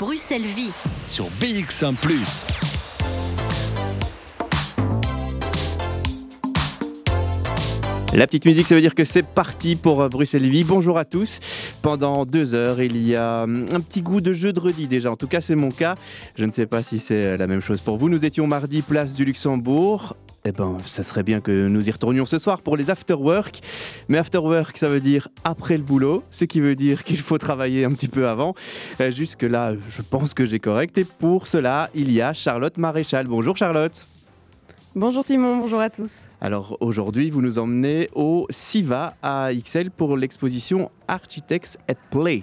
Bruxelles Vie. sur BX1 ⁇ La petite musique, ça veut dire que c'est parti pour Bruxelles Vie. Bonjour à tous. Pendant deux heures, il y a hum, un petit goût de jeu de redis déjà. En tout cas, c'est mon cas. Je ne sais pas si c'est la même chose pour vous. Nous étions mardi, place du Luxembourg. Eh ben, ça serait bien que nous y retournions ce soir pour les after work. Mais after work, ça veut dire après le boulot, ce qui veut dire qu'il faut travailler un petit peu avant. Euh, Jusque-là, je pense que j'ai correct. Et pour cela, il y a Charlotte Maréchal. Bonjour Charlotte. Bonjour Simon, bonjour à tous. Alors aujourd'hui, vous nous emmenez au SIVA à XL pour l'exposition Architects at Play.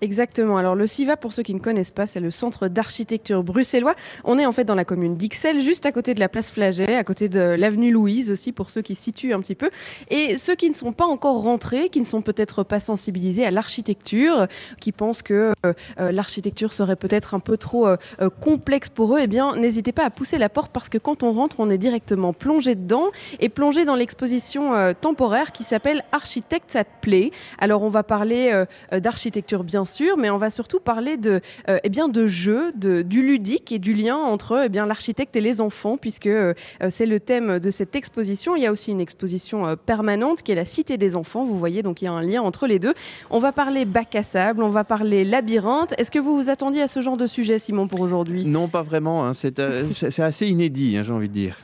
Exactement. Alors le CIVA, pour ceux qui ne connaissent pas, c'est le centre d'architecture bruxellois. On est en fait dans la commune d'Ixelles, juste à côté de la place Flaget, à côté de l'avenue Louise aussi, pour ceux qui situent un petit peu. Et ceux qui ne sont pas encore rentrés, qui ne sont peut-être pas sensibilisés à l'architecture, qui pensent que euh, euh, l'architecture serait peut-être un peu trop euh, complexe pour eux, eh bien n'hésitez pas à pousser la porte parce que quand on rentre, on est directement plongé dedans et plongé dans l'exposition temporaire qui s'appelle Architects at Play. Alors on va parler d'architecture bien sûr, mais on va surtout parler de, euh, eh bien, de jeux, de, du ludique et du lien entre eh bien, l'architecte et les enfants, puisque euh, c'est le thème de cette exposition. Il y a aussi une exposition euh, permanente qui est la Cité des enfants. Vous voyez, donc il y a un lien entre les deux. On va parler bac à sable, on va parler labyrinthe. Est-ce que vous vous attendiez à ce genre de sujet, Simon, pour aujourd'hui? Non, pas vraiment. hein. Euh, c'est assez inédit, hein, j'ai envie de dire.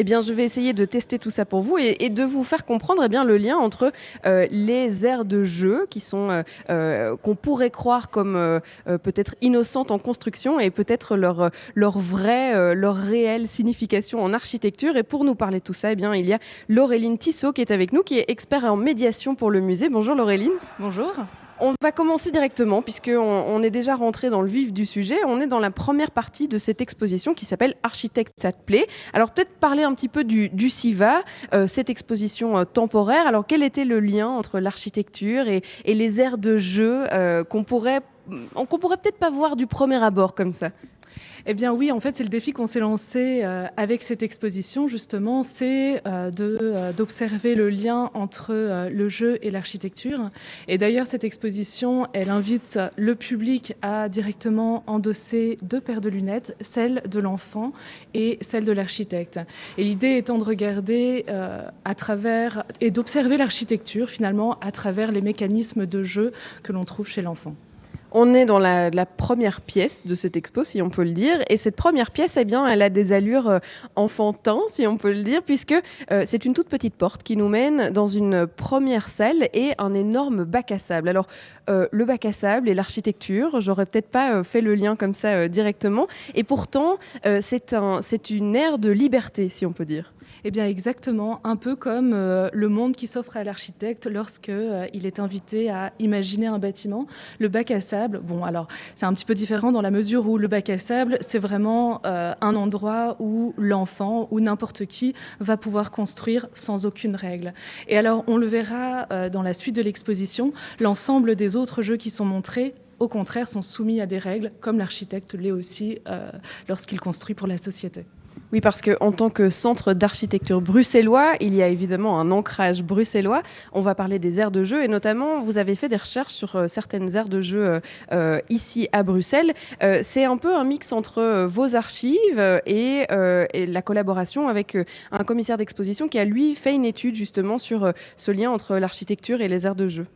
Eh bien, je vais essayer de tester tout ça pour vous et, de vous faire comprendre eh bien, le lien entre euh, les aires de jeu qui sont euh, euh, qu'on pourrait croire comme peut-être innocentes en construction et peut-être leur leur vraie, leur réelle signification en architecture. Et pour nous parler de tout ça, eh bien, il y a Laureline Tissot qui est avec nous, qui est expert en médiation pour le musée. Bonjour Laureline. Bonjour. On va commencer directement puisque on, est déjà rentré dans le vif du sujet. On est dans la première partie de cette exposition qui s'appelle Architects at Play. Alors peut-être parler un petit peu du, SIVA, euh, cette exposition euh, temporaire. Alors quel était le lien entre l'architecture et, et les aires de jeu euh, qu'on pourrait qu'on pourrait peut-être pas voir du premier abord comme ça? Eh bien oui, en fait, c'est le défi qu'on s'est lancé euh, avec cette exposition, justement, c'est euh, euh, d'observer le lien entre le jeu et l'architecture. Et d'ailleurs, cette exposition, elle invite le public à directement endosser deux paires de lunettes, celle de l'enfant et celle de l'architecte. Et l'idée étant de regarder à travers et d'observer l'architecture, finalement, à travers les mécanismes de jeu que l'on trouve chez l'enfant. On est dans la, première pièce de cette expo, si on peut le dire. Et cette première pièce, eh bien, elle a des allures euh, enfantins, si on peut le dire, puisque euh, c'est une toute petite porte qui nous mène dans une première salle et un énorme bac à sable. Alors, euh, le bac à sable et l'architecture, j'aurais peut-être pas fait le lien comme ça directement. Et pourtant, c'est un, une ère de liberté, si on peut dire. Eh bien exactement, un peu comme euh, le monde qui s'offre à l'architecte lorsque euh, il est invité à imaginer un bâtiment. Le bac à sable, bon alors c'est un petit peu différent dans la mesure où le bac à sable, c'est vraiment euh, un endroit où l'enfant ou n'importe qui va pouvoir construire sans aucune règle. Et alors on le verra euh, dans la suite de l'exposition, l'ensemble des autres jeux qui sont montrés au contraire, sont soumis à des règles, comme l'architecte l'est aussi lorsqu'il construit pour la société. Oui, parce qu'en tant que centre d'architecture bruxellois, il y a évidemment un ancrage bruxellois. On va parler des aires de jeu et notamment, vous avez fait des recherches sur euh, certaines aires de jeu euh, euh, ici à Bruxelles. C'est un peu un mix entre vos archives et, et la collaboration avec un commissaire d'exposition qui a lui fait une étude justement sur ce lien entre l'architecture et les aires de jeu.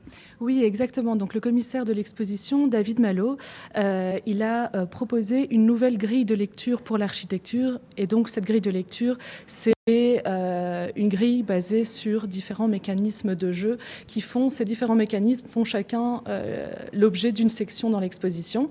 Oui, exactement. Donc le commissaire de l'exposition, David Malo, euh, il a euh, proposé une nouvelle grille de lecture pour l'architecture. Et donc cette grille de lecture, c'est euh, une grille basée sur différents mécanismes de jeu qui font, ces différents mécanismes font chacun euh, l'objet d'une section dans l'exposition.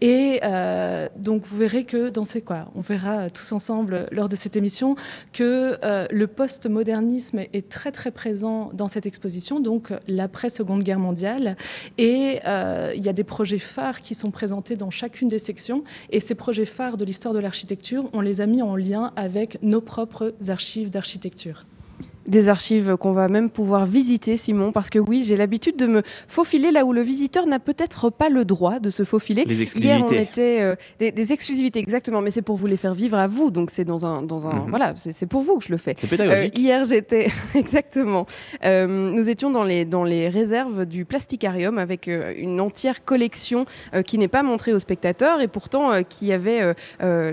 Et euh, donc vous verrez que dans ces quoi, on verra tous ensemble lors de cette émission que euh, le post-modernisme est très très présent dans cette exposition, donc l'après Seconde Guerre mondiale. Et il y a des projets phares qui sont présentés dans chacune des sections. Et ces projets phares de l'histoire de l'architecture, on les a mis en lien avec nos propres archives d'architecture. Des archives qu'on va même pouvoir visiter, Simon, parce que oui, j'ai l'habitude de me faufiler là où le visiteur n'a peut-être pas le droit de se faufiler. Les exclusivités. Hier, on était euh, des, des exclusivités, exactement, mais c'est pour vous les faire vivre à vous, donc c'est dans un, dans un, Mhm. voilà, c'est c'est pour vous que je le fais. C'est pédagogique. Euh, hier, j'étais exactement. Euh, nous étions dans les dans les réserves du Plasticarium avec une entière collection qui n'est pas montrée aux spectateurs et pourtant qui avait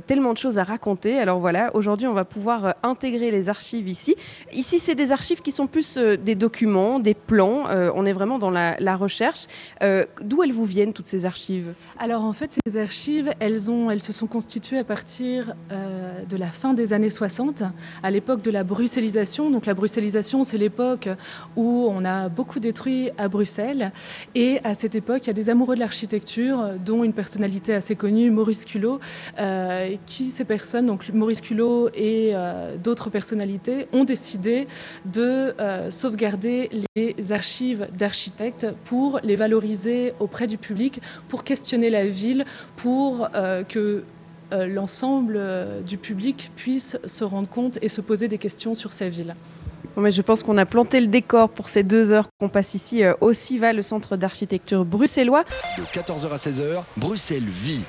tellement de choses à raconter. Alors voilà, aujourd'hui, on va pouvoir intégrer les archives ici. Ici, c'est des archives qui sont plus euh, des documents, des plans. Euh, on est vraiment dans la, la recherche. Euh, D'où elles vous viennent toutes ces archives? Alors en fait, ces archives, elles, ont, elles se sont constituées à partir euh, de la fin des années 60, à l'époque de la bruxellisation. Donc la bruxellisation, c'est l'époque où on a beaucoup détruit à Bruxelles. Et à cette époque, il y a des amoureux de l'architecture, dont une personnalité assez connue, Maurice Culot, euh, qui ces personnes, donc Maurice Culot et d'autres personnalités, ont décidé de euh, sauvegarder les archives d'architectes pour les valoriser auprès du public, pour questionner la ville, pour euh, que euh, l'ensemble du public puisse se rendre compte et se poser des questions sur sa ville. Bon, mais je pense qu'on a planté le décor pour ces deux heures qu'on passe ici au CIVA, le centre d'architecture bruxellois. De 14h à 16h, Bruxelles vit.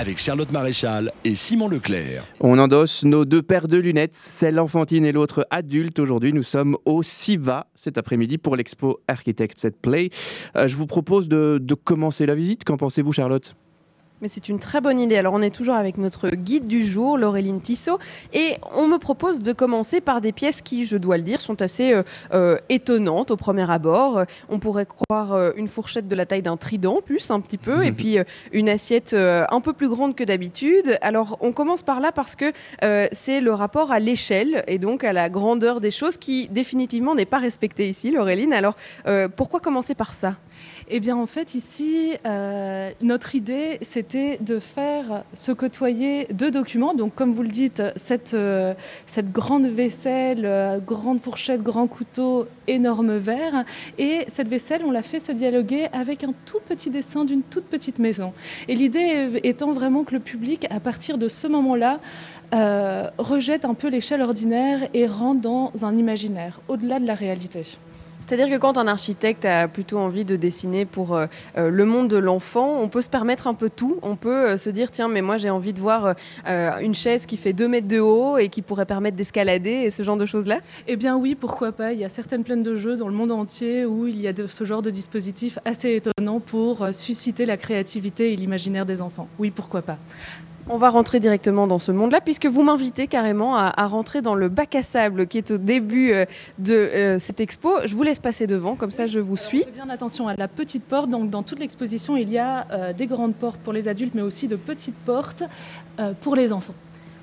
Avec Charlotte Maréchal et Simon Leclerc. On endosse nos deux paires de lunettes, celle enfantine et l'autre adulte. Aujourd'hui, nous sommes au SIVA cet après-midi pour l'expo Architects at Play. Euh, je vous propose de, de commencer la visite. Qu'en pensez-vous, Charlotte? Mais c'est une très bonne idée. Alors on est toujours avec notre guide du jour, Laureline Tissot, et on me propose de commencer par des pièces qui, je dois le dire, sont assez euh, euh, étonnantes au premier abord. On pourrait croire euh, une fourchette de la taille d'un trident, plus un petit peu, et puis euh, une assiette un peu plus grande que d'habitude. Alors on commence par là parce que euh, c'est le rapport à l'échelle et donc à la grandeur des choses qui définitivement n'est pas respecté ici, Laureline. Alors euh, pourquoi commencer par ça? Eh bien, en fait, ici, euh, notre idée, c'était de faire se côtoyer deux documents. Donc, comme vous le dites, cette, euh, cette grande vaisselle, euh, grande fourchette, grand couteau, énorme verre. Et cette vaisselle, on l'a fait se dialoguer avec un tout petit dessin d'une toute petite maison. Et l'idée étant vraiment que le public, à partir de ce moment-là, rejette un peu l'échelle ordinaire et rentre dans un imaginaire, au-delà de la réalité. C'est-à-dire que quand un architecte a plutôt envie de dessiner pour euh, euh, le monde de l'enfant, on peut se permettre un peu tout. On peut euh, se dire, tiens, mais moi j'ai envie de voir une chaise qui fait 2 mètres de haut et qui pourrait permettre d'escalader et ce genre de choses-là. Eh bien oui, pourquoi pas. Il y a certaines plaines de jeux dans le monde entier où il y a ce genre de dispositif assez étonnant pour susciter la créativité et l'imaginaire des enfants. Oui, pourquoi pas. On va rentrer directement dans ce monde-là puisque vous m'invitez carrément à, à rentrer dans le bac à sable qui est au début euh, de euh, cette expo. Je vous laisse passer devant, comme ça je vous suis. Faites bien attention à la petite porte. Donc, dans toute l'exposition, il y a euh, des grandes portes pour les adultes, mais aussi de petites portes pour les enfants.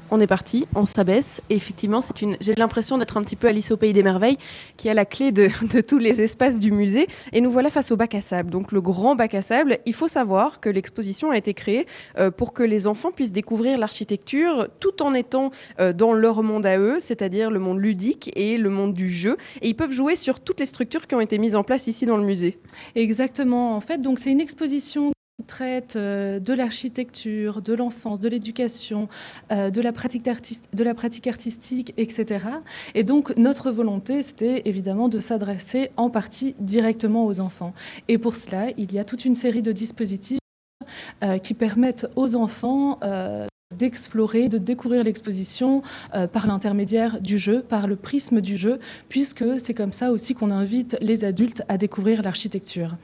On est parti, on s'abaisse. Et effectivement, c'est une. J'ai l'impression d'être un petit peu Alice au pays des merveilles, qui a la clé de, tous les espaces du musée. Et nous voilà face au bac à sable. Donc le grand bac à sable. Il faut savoir que l'exposition a été créée euh, pour que les enfants puissent découvrir l'architecture tout en étant euh, dans leur monde à eux, c'est-à-dire le monde ludique et le monde du jeu. Et ils peuvent jouer sur toutes les structures qui ont été mises en place ici dans le musée. Exactement. En fait, donc c'est une exposition traite euh, de l'architecture, de l'enfance, de l'éducation, euh, de, la pratique artistique, etc. Et donc notre volonté, c'était évidemment de s'adresser en partie directement aux enfants. Et pour cela, il y a toute une série de dispositifs euh, qui permettent aux enfants d'explorer, de découvrir l'exposition par l'intermédiaire du jeu, par le prisme du jeu, puisque c'est comme ça aussi qu'on invite les adultes à découvrir l'architecture.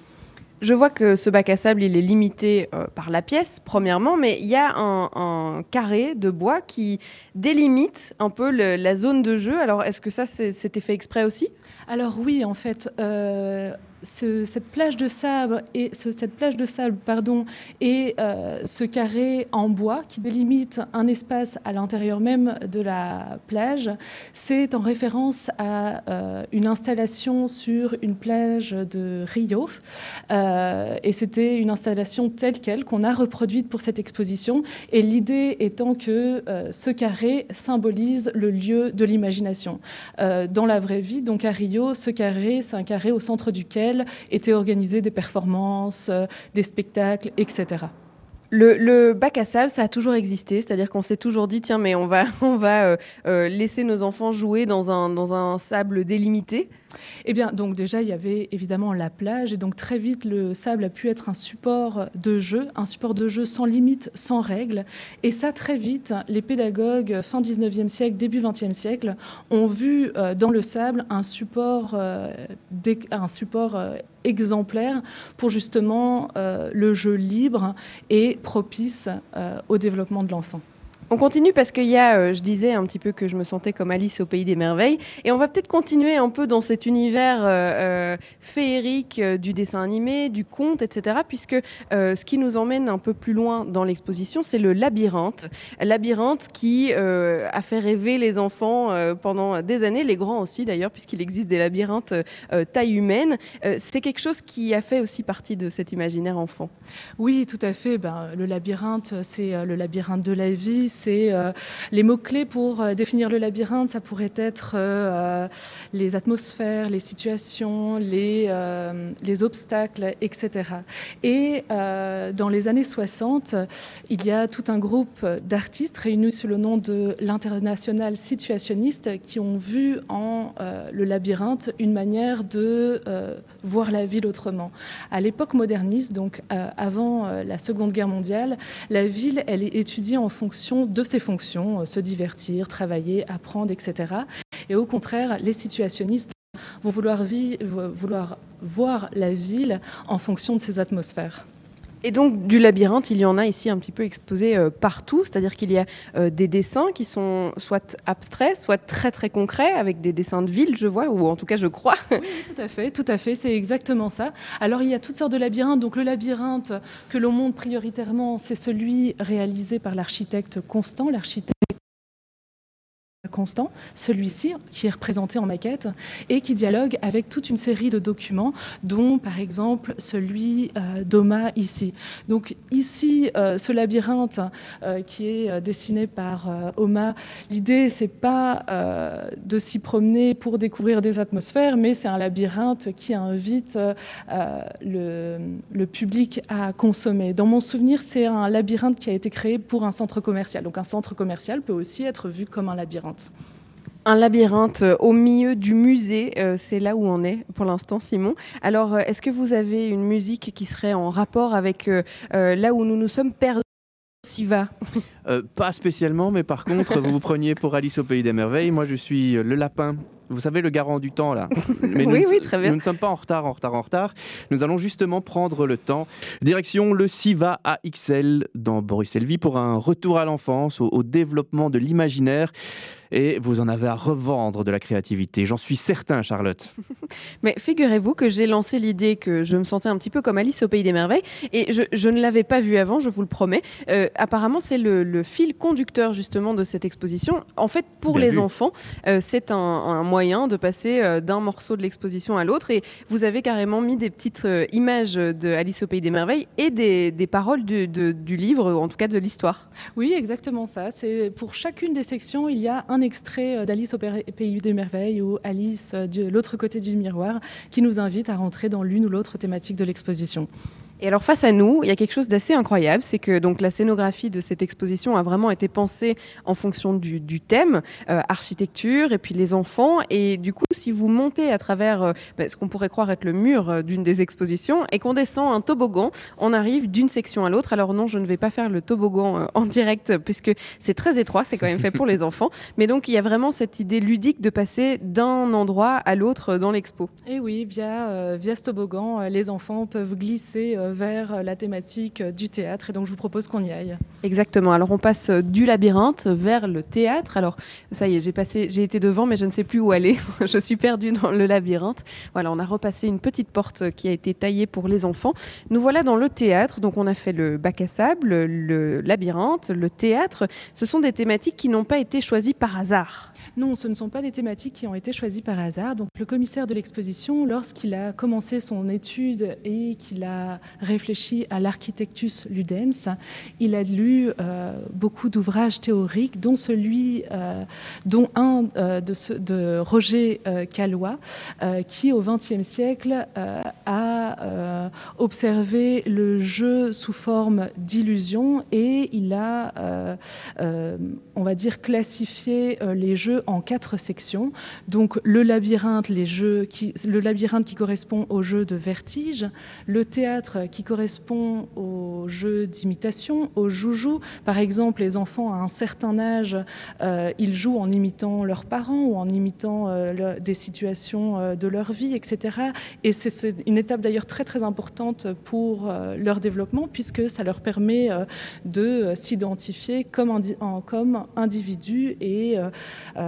Je vois que ce bac à sable, il est limité euh, par la pièce, premièrement, mais il y a un, carré de bois qui délimite un peu la zone de jeu. Alors, est-ce que ça, c'était fait exprès aussi? Alors oui, en fait, euh, ce- cette plage de sable et ce- cette plage de sable, pardon, et euh, ce carré en bois qui délimite un espace à l'intérieur même de la plage, c'est en référence à euh, une installation sur une plage de Rio, Euh, et c'était une installation telle quelle qu'on a reproduite pour cette exposition. Et l'idée étant que ce carré symbolise le lieu de l'imagination. Dans la vraie vie, donc à Rio, ce carré, c'est un carré au centre duquel étaient organisées des performances, euh, des spectacles, etc. Le, bac à sable, ça a toujours existé, c'est-à-dire qu'on s'est toujours dit, tiens, mais on va, on va euh, euh, laisser nos enfants jouer dans un, dans un sable délimité. Eh bien, donc déjà, il y avait évidemment la plage, et donc très vite, le sable a pu être un support de jeu, un support de jeu sans limite, sans règles. Et ça, très vite, les pédagogues, fin 19e siècle, début 20e siècle, ont vu euh, dans le sable un support, euh, euh, exemplaire pour justement le jeu libre et propice au développement de l'enfant. On continue parce qu'il y a, euh, je disais un petit peu que je me sentais comme Alice au pays des merveilles, et on va peut-être continuer un peu dans cet univers euh, euh, féerique du dessin animé, du conte, etc. Puisque ce qui nous emmène un peu plus loin dans l'exposition, c'est le labyrinthe. Labyrinthe qui a fait rêver les enfants pendant des années, les grands aussi d'ailleurs, puisqu'il existe des labyrinthes taille humaine. c'est quelque chose qui a fait aussi partie de cet imaginaire enfant. Oui, tout à fait. Ben, le labyrinthe, c'est le labyrinthe de la vie euh, les mots-clés pour euh, définir le labyrinthe, ça pourrait être euh, les atmosphères, les situations, les, les obstacles, etc. Et dans les années 60, il y a tout un groupe d'artistes réunis sous le nom de l'international situationniste qui ont vu en le labyrinthe une manière de voir la ville autrement. À l'époque moderniste, donc avant la Seconde Guerre mondiale, la ville, elle est étudiée en fonction de ses fonctions, euh, se divertir, travailler, apprendre, etc. Et au contraire, les situationnistes vont vouloir voir la ville en fonction de ses atmosphères. Et donc du labyrinthe, il y en a ici un petit peu exposé euh, partout, c'est-à-dire qu'il y a euh, des dessins qui sont soit abstraits, soit très très concrets, avec des dessins de ville, je vois, ou en tout cas je crois. Tout à fait, tout à fait, c'est exactement ça. Alors il y a toutes sortes de labyrinthes. Donc le labyrinthe que l'on montre prioritairement, c'est celui réalisé par l'architecte Constant, l'architecte constant, celui-ci qui est représenté en maquette et qui dialogue avec toute une série de documents, dont par exemple celui euh, d'Oma ici. Donc ici, euh, ce labyrinthe euh, qui est dessiné par Oma, l'idée c'est pas de s'y promener pour découvrir des atmosphères, mais c'est un labyrinthe qui invite le, le public à consommer. Dans mon souvenir, c'est un labyrinthe qui a été créé pour un centre commercial. Donc un centre commercial peut aussi être vu comme un labyrinthe. Un labyrinthe euh, au milieu du musée, euh, c'est là où on est pour l'instant, Simon. Alors, euh, est-ce que vous avez une musique qui serait en rapport avec là où nous nous sommes perdus? S'y Pas spécialement, mais par contre, vous vous preniez pour Alice au Pays des Merveilles. Moi, je suis le lapin vous savez, le garant du temps, là. Mais oui, oui, très bien. Nous ne sommes pas en retard, en retard, en retard. Nous allons justement prendre le temps. Direction le SIVA AXL dans Bruxelles Vie pour un retour à l'enfance, au, développement de l'imaginaire. Et vous en avez à revendre de la créativité. J'en suis certain, Charlotte. Mais figurez-vous que j'ai lancé l'idée que je me sentais un petit peu comme Alice au Pays des Merveilles. Et je, ne l'avais pas vu avant, je vous le promets. Euh, apparemment, c'est le, fil conducteur justement de cette exposition. En fait, pour les enfants, euh, c'est un, un moyen de passer euh, d'un morceau de l'exposition à l'autre. Et vous avez carrément mis des petites euh, images de Alice au Pays des Merveilles et des, paroles du, du, livre, en tout cas de l'histoire. Oui, exactement ça. C'est pour chacune des sections, il y a un extrait euh, d'Alice au Pays des Merveilles ou Alice de l'autre côté du miroir qui nous invite à rentrer dans l'une ou l'autre thématique de l'exposition. Et alors face à nous, il y a quelque chose d'assez incroyable, c'est que donc la scénographie de cette exposition a vraiment été pensée en fonction du, thème, euh, architecture et puis les enfants. Et du coup, si vous montez à travers euh, bah, ce qu'on pourrait croire être le mur euh, d'une des expositions et qu'on descend un toboggan, on arrive d'une section à l'autre. Alors non, je ne vais pas faire le toboggan en direct puisque c'est très étroit, c'est quand même fait pour les enfants. Mais donc il y a vraiment cette idée ludique de passer d'un endroit à l'autre dans l'expo. Et oui, via, via ce toboggan, les enfants peuvent glisser vers la thématique du théâtre. Et donc, je vous propose qu'on y aille. Exactement. Alors, on passe du labyrinthe vers le théâtre. Alors, ça y est, j'ai passé, j'ai été devant, mais je ne sais plus où aller. je suis perdue dans le labyrinthe. Voilà, on a repassé une petite porte qui a été taillée pour les enfants. Nous voilà dans le théâtre. Donc, on a fait le bac à sable, le labyrinthe, le théâtre. Ce sont des thématiques qui n'ont pas été choisies par hasard. Non, ce ne sont pas des thématiques qui ont été choisies par hasard. Donc, le commissaire de l'exposition, lorsqu'il a commencé son étude et qu'il a réfléchi à l'architectus ludens, il a lu euh, beaucoup d'ouvrages théoriques, dont celui, euh, un euh, de, de, Roger Calois, qui au XXe siècle a observé le jeu sous forme d'illusion et il a, on va dire, classifié les jeux en quatre sections. Donc le labyrinthe, les jeux qui, le labyrinthe qui correspond au jeu de vertige, le théâtre qui correspond au jeu d'imitation, au joujou. Par exemple, les enfants à un certain âge, euh, ils jouent en imitant leurs parents ou en imitant euh, des situations euh, de leur vie, etc. Et c'est une étape d'ailleurs très très importante pour leur développement puisque ça leur permet de s'identifier comme, en, comme individu et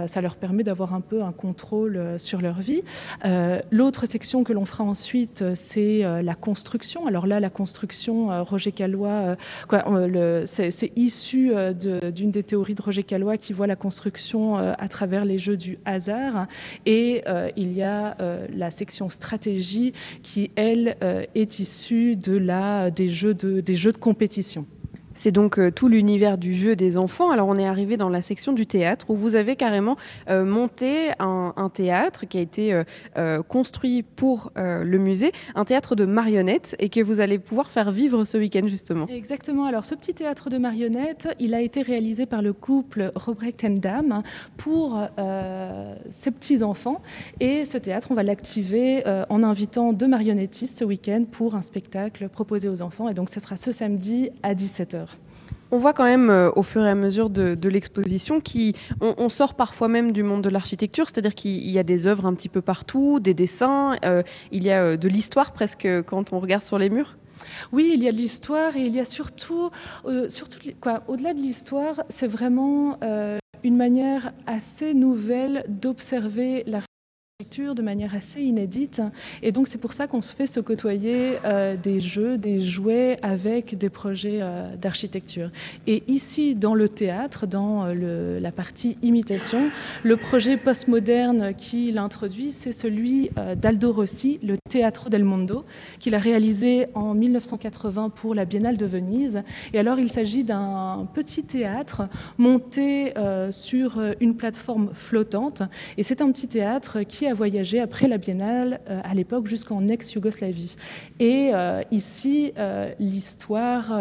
ça leur permet d'avoir un peu un contrôle euh, sur leur vie. Euh, l'autre section que l'on fera ensuite, euh, c'est la construction. Alors là, la construction, Roger Calois, c'est issu d'une des théories de Roger Calois qui voit la construction à travers les jeux du hasard. Et il y a la section stratégie qui, elle, est issue de la, des, jeux de, des jeux de compétition. C'est donc euh, tout l'univers du jeu des enfants. Alors on est arrivé dans la section du théâtre où vous avez carrément euh, monté un, théâtre qui a été euh, construit pour le musée, un théâtre de marionnettes et que vous allez pouvoir faire vivre ce week-end justement. Exactement. Alors ce petit théâtre de marionnettes, il a été réalisé par le couple Robrecht and Dam pour ses petits enfants et ce théâtre, on va l'activer en invitant deux marionnettistes ce week-end pour un spectacle proposé aux enfants et donc ce sera ce samedi à 17h. On voit quand même euh, au fur et à mesure de, l'exposition qu'on on sort parfois même du monde de l'architecture, c'est-à-dire qu'il y a des œuvres un petit peu partout, des dessins, euh, il y a euh, de l'histoire presque quand on regarde sur les murs. Oui, il y a de l'histoire et il y a surtout, surtout quoi, au-delà de l'histoire, c'est vraiment une manière assez nouvelle d'observer la de manière assez inédite. Et donc c'est pour ça qu'on se fait se côtoyer euh, des jeux, des jouets avec des projets euh, d'architecture. Et ici, dans le théâtre, dans euh, la partie imitation, le projet postmoderne qui l'introduit, c'est celui d'Aldo Rossi, le Teatro del Mondo, qu'il a réalisé en 1980 pour la Biennale de Venise. Et alors il s'agit d'un petit théâtre monté sur une plateforme flottante. Et c'est un petit théâtre qui a voyagé après la biennale euh, à l'époque jusqu'en ex-Yougoslavie. Et euh, ici, euh, l'histoire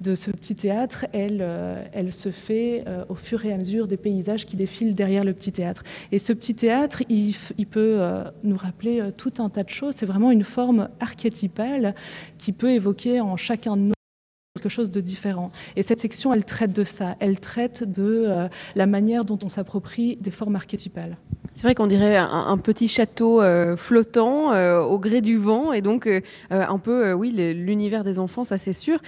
de ce petit théâtre, elle, elle se fait au fur et à mesure des paysages qui défilent derrière le petit théâtre. Et ce petit théâtre, il, il peut nous rappeler tout un tas de choses. C'est vraiment une forme archétypale qui peut évoquer en chacun de nous quelque chose de différent. Et cette section, elle traite de ça. Elle traite de la manière dont on s'approprie des formes archétypales. C'est vrai qu'on dirait un, petit château euh, flottant euh, au gré du vent et donc euh, un peu, oui, l'univers des enfants, ça c'est sûr.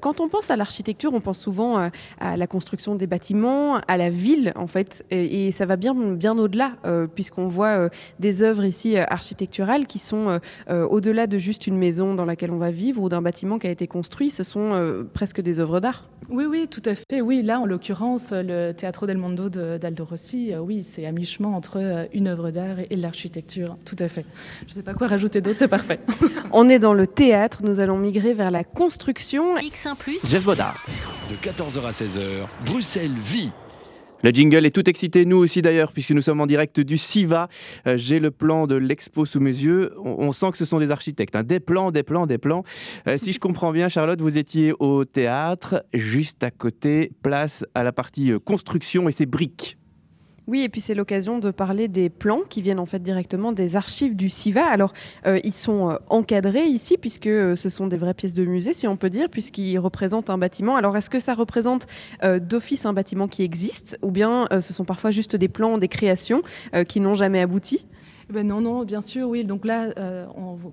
quand on pense à l'architecture, on pense souvent à la construction des bâtiments, à la ville en fait, et, ça va bien, bien au-delà puisqu'on voit des œuvres ici architecturales qui sont au-delà de juste une maison dans laquelle on va vivre ou d'un bâtiment qui a été construit. Ce sont presque des œuvres d'art. Oui, oui, tout à fait. Oui, là, en l'occurrence, le Teatro del Mondo d'Aldo Rossi, oui, c'est à mi-chemin entre euh, une œuvre d'art et, l'architecture. Tout à fait. Je ne sais pas quoi rajouter d'autre, c'est parfait. On est dans le théâtre, nous allons migrer vers la construction. X1 Jeff Bodard. De 14h à 16h, Bruxelles vit. Le jingle est tout excité, nous aussi d'ailleurs, puisque nous sommes en direct du SIVA. Euh, j'ai le plan de l'expo sous mes yeux. On, sent que ce sont des architectes. Hein. Des plans, des plans, des plans. Euh, si je comprends bien, Charlotte, vous étiez au théâtre, juste à côté, place à la partie construction et ses briques. Oui, et puis c'est l'occasion de parler des plans qui viennent en fait directement des archives du SIVA. Alors, euh, ils sont euh, encadrés ici puisque euh, ce sont des vraies pièces de musée, si on peut dire, puisqu'ils représentent un bâtiment. Alors, est-ce que ça représente d'office un bâtiment qui existe ou bien ce sont parfois juste des plans, des créations qui n'ont jamais abouti? Eh ben non, non, bien sûr, oui. Donc là, euh,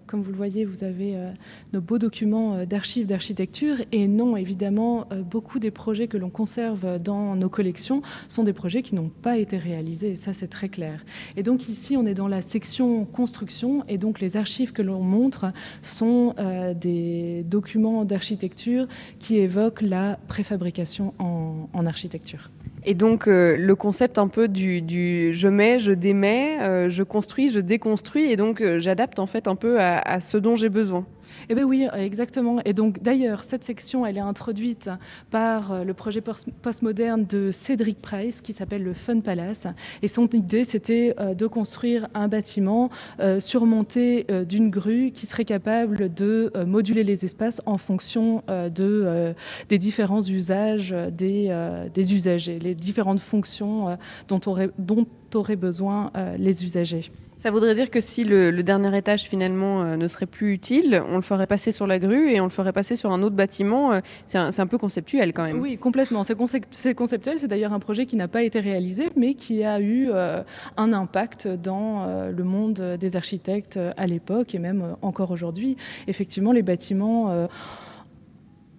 comme vous le voyez, vous avez euh, nos beaux documents euh, d'archives d'architecture. Et non, évidemment, beaucoup des projets que l'on conserve dans nos collections sont des projets qui n'ont pas été réalisés. Et ça, c'est très clair. Et donc ici, on est dans la section construction. Et donc les archives que l'on montre sont des documents d'architecture qui évoquent la préfabrication en architecture. Et donc euh, le concept un peu du, je mets, je démets, euh, je construis, je déconstruis, et donc euh, j'adapte en fait un peu à ce dont j'ai besoin. Eh bien oui, exactement. Et donc d'ailleurs, cette section, elle est introduite par euh, le projet post- postmoderne de Cédric Price qui s'appelle le Fun Palace. Et son idée, c'était euh, de construire un bâtiment euh, surmonté d'une grue qui serait capable de moduler les espaces en fonction de, des différents usages des, usagers, les différentes fonctions dont auraient, dont auraient besoin les usagers. Ça voudrait dire que si le, dernier étage finalement euh, ne serait plus utile, on le ferait passer sur la grue et on le ferait passer sur un autre bâtiment. euh, c'est un, peu conceptuel quand même. Oui, complètement. C'est concep- c'est conceptuel. C'est d'ailleurs un projet qui n'a pas été réalisé, mais qui a eu euh, un impact dans le monde des architectes à l'époque et même encore aujourd'hui. Effectivement, les bâtiments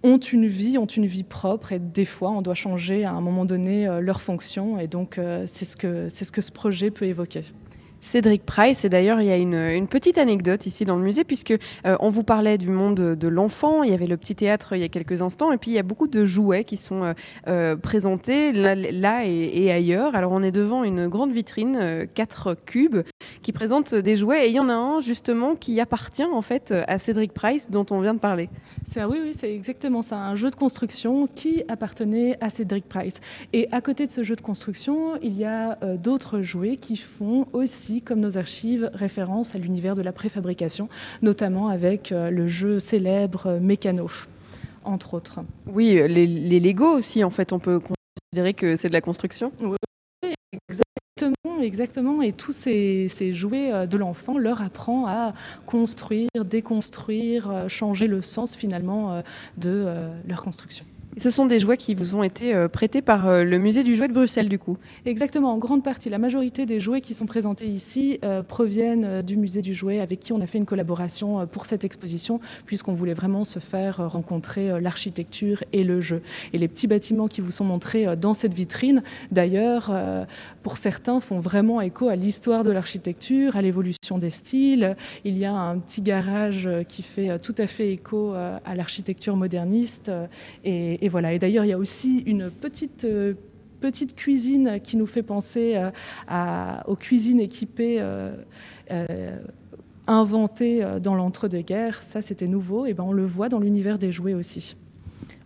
ont une vie, ont une vie propre et des fois, on doit changer à un moment donné leur fonction. Et donc, c'est ce, ce que ce projet peut évoquer. Cédric Price, et d'ailleurs il y a une, petite anecdote ici dans le musée, puisque euh, on vous parlait du monde de l'enfant, il y avait le petit théâtre il y a quelques instants, et puis il y a beaucoup de jouets qui sont euh, euh, présentés là, et, ailleurs. Alors on est devant une grande vitrine, euh, quatre cubes, qui présentent des jouets, et il y en a un justement qui appartient en fait à Cédric Price, dont on vient de parler. C'est oui, oui, c'est exactement ça, un jeu de construction qui appartenait à Cédric Price. Et à côté de ce jeu de construction, il y a euh, d'autres jouets qui font aussi, comme nos archives, référence à l'univers de la préfabrication, notamment avec euh, le jeu célèbre euh, Mécano, entre autres. Oui, euh, les, les Lego aussi, en fait, on peut considérer que c'est de la construction. Exactement, exactement. Et tous ces, ces jouets euh, de l'enfant leur apprend à construire, déconstruire, euh, changer le sens finalement euh, de leur construction. Ce sont des jouets qui vous ont été euh, prêtés par euh, le musée du jouet de Bruxelles, du coup. Exactement, en grande partie. La majorité des jouets qui sont présentés ici euh, proviennent du musée du jouet avec qui on a fait une collaboration pour cette exposition, puisqu'on voulait vraiment se faire rencontrer l'architecture et le jeu. Et les petits bâtiments qui vous sont montrés dans cette vitrine, d'ailleurs, pour certains, font vraiment écho à l'histoire de l'architecture, à l'évolution des styles. Il y a un petit garage qui fait tout à fait écho à l'architecture moderniste. Et, et voilà. Et d'ailleurs, il y a aussi une petite euh, petite cuisine qui nous fait penser euh, aux cuisines équipées euh, inventées dans l'entre-deux-guerres. Ça, c'était nouveau. Et ben, on le voit dans l'univers des jouets aussi.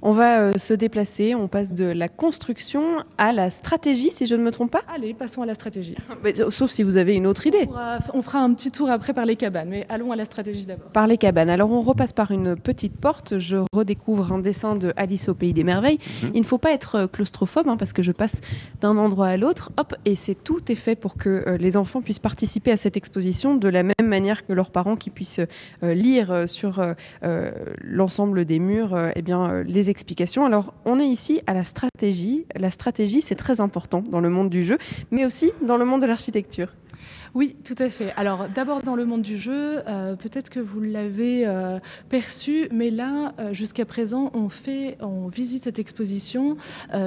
On va euh, se déplacer, on passe de la construction à la stratégie, si je ne me trompe pas. Allez, passons à la stratégie. Mais, euh, sauf si vous avez une autre On idée. fera, on fera un petit tour après par les cabanes, mais allons à la stratégie d'abord. Par les cabanes. Alors on repasse par une petite porte. Je redécouvre un dessin de Alice au pays des merveilles. Mhm. Il ne faut pas être euh, claustrophobe hein, parce que je passe d'un endroit à l'autre. Hop, et c'est tout est fait pour que euh, les enfants puissent participer à cette exposition de la même manière que leurs parents, qui puissent euh, lire euh, sur l'ensemble des murs, euh, eh bien euh, explications. Alors on est ici à la stratégie. La stratégie, c'est très important dans le monde du jeu, mais aussi dans le monde de l'architecture. Oui, tout à fait. Alors d'abord dans le monde du jeu, euh, peut-être que vous l'avez euh, perçu, mais là, euh, jusqu'à présent, on fait, on visite cette exposition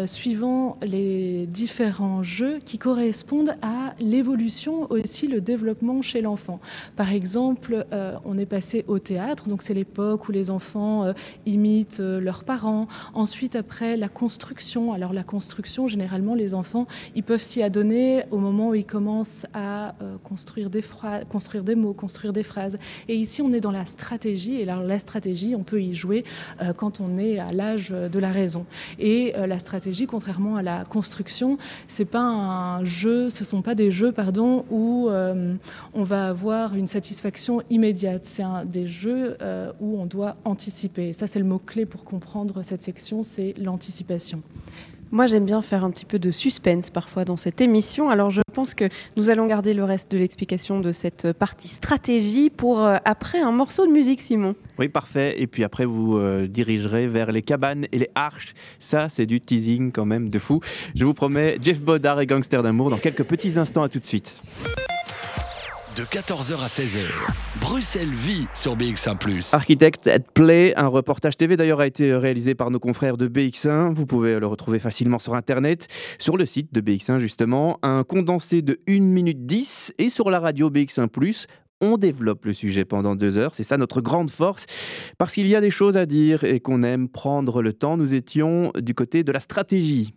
suivant les différents jeux qui correspondent à l'évolution aussi le développement chez l'enfant. Par exemple, on est passé au théâtre, donc c'est l'époque où les enfants imitent leurs parents. Ensuite, après la construction. Alors la construction, généralement, les enfants, ils peuvent s'y adonner au moment où ils commencent à euh, construire, des mots, construire des phrases. Et ici, on est dans la stratégie. Et alors, la stratégie, on peut y jouer euh, quand on est à l'âge de la raison. Et euh, la stratégie, contrairement à la construction, c'est pas un jeu, ce sont pas des jeux, pardon, où on va avoir une satisfaction immédiate. C'est un des jeux où on doit anticiper. Ça, c'est le mot clé pour comprendre cette section, c'est l'anticipation. Moi, j'aime bien faire un petit peu de suspense parfois dans cette émission. Alors, je pense que nous allons garder le reste de l'explication de cette partie stratégie pour euh, après un morceau de musique, Simon. Oui, parfait. Et puis après, vous euh, dirigerez vers les cabanes et les arches. Ça, c'est du teasing quand même de fou. Je vous promets, Jeff Bodard et Gangster d'amour dans quelques petits instants. À tout de suite. De 14h à 16h, Bruxelles vit sur BX1 ⁇ Architect at Play, un reportage TV d'ailleurs a été réalisé par nos confrères de BX1. Vous pouvez le retrouver facilement sur Internet, sur le site de BX1 justement. Un condensé de 1 minute 10 et sur la radio BX1 ⁇ on développe le sujet pendant deux heures. C'est ça notre grande force. Parce qu'il y a des choses à dire et qu'on aime prendre le temps. Nous étions du côté de la stratégie.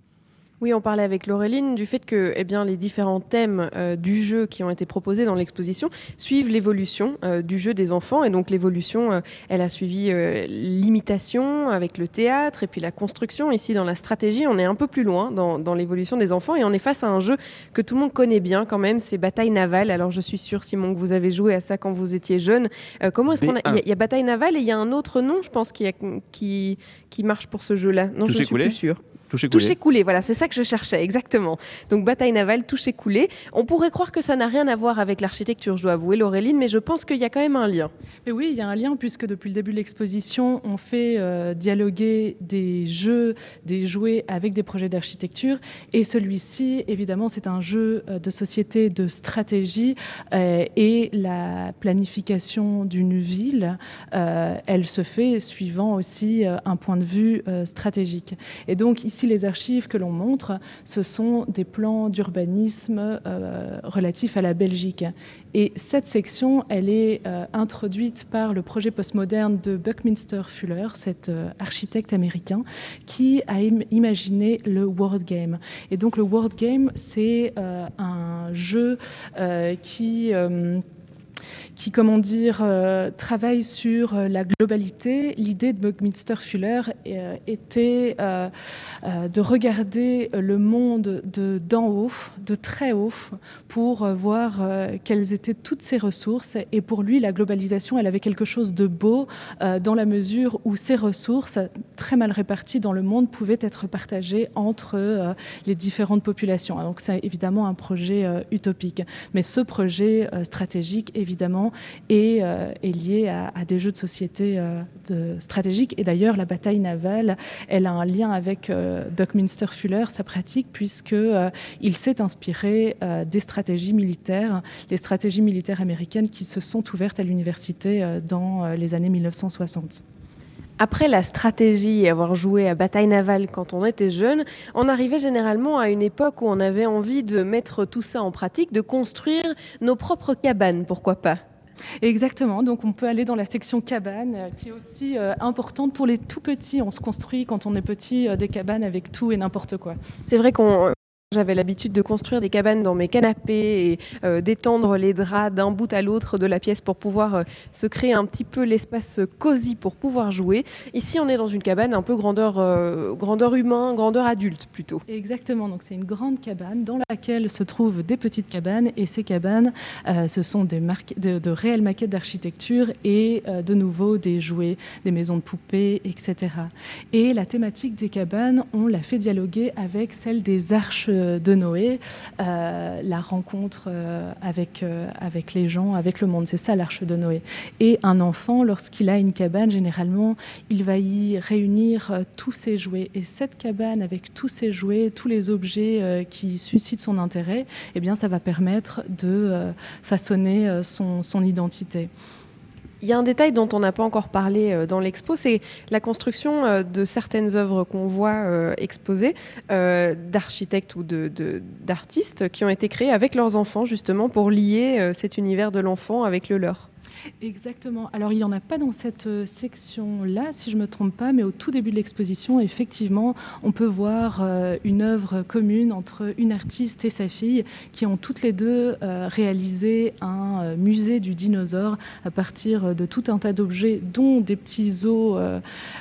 Oui, on parlait avec Laureline du fait que eh bien, les différents thèmes euh, du jeu qui ont été proposés dans l'exposition suivent l'évolution euh, du jeu des enfants. Et donc l'évolution, euh, elle a suivi l'imitation avec le théâtre et puis la construction. Ici, dans la stratégie, on est un peu plus loin dans, dans l'évolution des enfants et on est face à un jeu que tout le monde connaît bien quand même, c'est Bataille Navale. Alors je suis sûre, Simon, que vous avez joué à ça quand vous étiez jeune. comment est-ce qu'on a... Il y, a Bataille Navale et il y a un autre nom, je pense, qui, a, qui, qui marche pour ce jeu-là. Non, je ne suis plus sûre. Toucher coulé. Coulé, voilà, c'est ça que je cherchais, exactement. Donc bataille navale, toucher coulé. On pourrait croire que ça n'a rien à voir avec l'architecture, je dois avouer, Laureline, mais je pense qu'il y a quand même un lien. Mais oui, il y a un lien puisque depuis le début de l'exposition, on fait euh, dialoguer des jeux, des jouets avec des projets d'architecture. Et celui-ci, évidemment, c'est un jeu euh, de société de stratégie euh, et la planification d'une ville, elle se fait suivant aussi un point de vue stratégique. Et donc ici, les archives que l'on montre, ce sont des plans d'urbanisme euh, relatifs à la Belgique. Et cette section, elle est euh, introduite par le projet postmoderne de Buckminster Fuller, cet euh, architecte américain, qui a imaginé le World Game. Et donc le World Game, c'est un jeu qui qui, comment dire, euh, travaille sur euh, la globalité. L'idée de Buckminster Fuller euh, était de regarder le monde de d'en haut, de très haut, pour voir quelles étaient toutes ses ressources. Et pour lui, la globalisation, elle avait quelque chose de beau dans la mesure où ces ressources, très mal réparties dans le monde, pouvaient être partagées entre les différentes populations. Donc c'est évidemment un projet utopique. Mais ce projet stratégique, évidemment, euh, est, lié à, des jeux de société euh, stratégiques. Et d'ailleurs, la bataille navale, elle a un lien avec euh, Buckminster Fuller, sa pratique, puisqu'il s'est inspiré des stratégies militaires, les stratégies militaires américaines qui se sont ouvertes à l'université dans les années 1960. Après la stratégie et avoir joué à bataille navale quand on était jeune, on arrivait généralement à une époque où on avait envie de mettre tout ça en pratique, de construire nos propres cabanes, pourquoi pas Exactement, donc on peut aller dans la section cabane, euh, qui est aussi euh, importante pour les tout petits. On se construit quand on est petit euh, des cabanes avec tout et n'importe quoi. C'est vrai qu'on j'avais l'habitude de construire des cabanes dans mes canapés et euh, d'étendre les draps d'un bout à l'autre de la pièce pour pouvoir euh, se créer un petit peu l'espace cosy pour pouvoir jouer. Ici, on est dans une cabane un peu grandeur, euh, grandeur humain, grandeur adulte plutôt. Exactement, donc c'est une grande cabane dans laquelle se trouvent des petites cabanes et ces cabanes, ce sont de, de, réelles maquettes d'architecture et de nouveau des jouets, des maisons de poupées, etc. Et la thématique des cabanes, on l'a fait dialoguer avec celle des arches de Noé, euh, la rencontre euh, avec, euh, avec les gens, avec le monde. C'est ça l'arche de Noé. Et un enfant, lorsqu'il a une cabane, généralement, il va y réunir tous ses jouets. Et cette cabane, avec tous ses jouets, tous les objets qui suscitent son intérêt, eh bien, ça va permettre de façonner son, son identité. Il y a un détail dont on n'a pas encore parlé euh, dans l'expo, c'est la construction euh, de certaines œuvres qu'on voit euh, exposées d'architectes ou d'artistes de, qui ont été créées avec leurs enfants justement pour lier cet univers de l'enfant avec le leur. Exactement. Alors, il n'y en a pas dans cette euh, section-là, si je ne me trompe pas, mais au tout début de l'exposition, effectivement, on peut voir euh, une œuvre commune entre une artiste et sa fille qui ont toutes les deux euh, réalisé un musée du dinosaure à partir de tout un tas d'objets, dont des petits os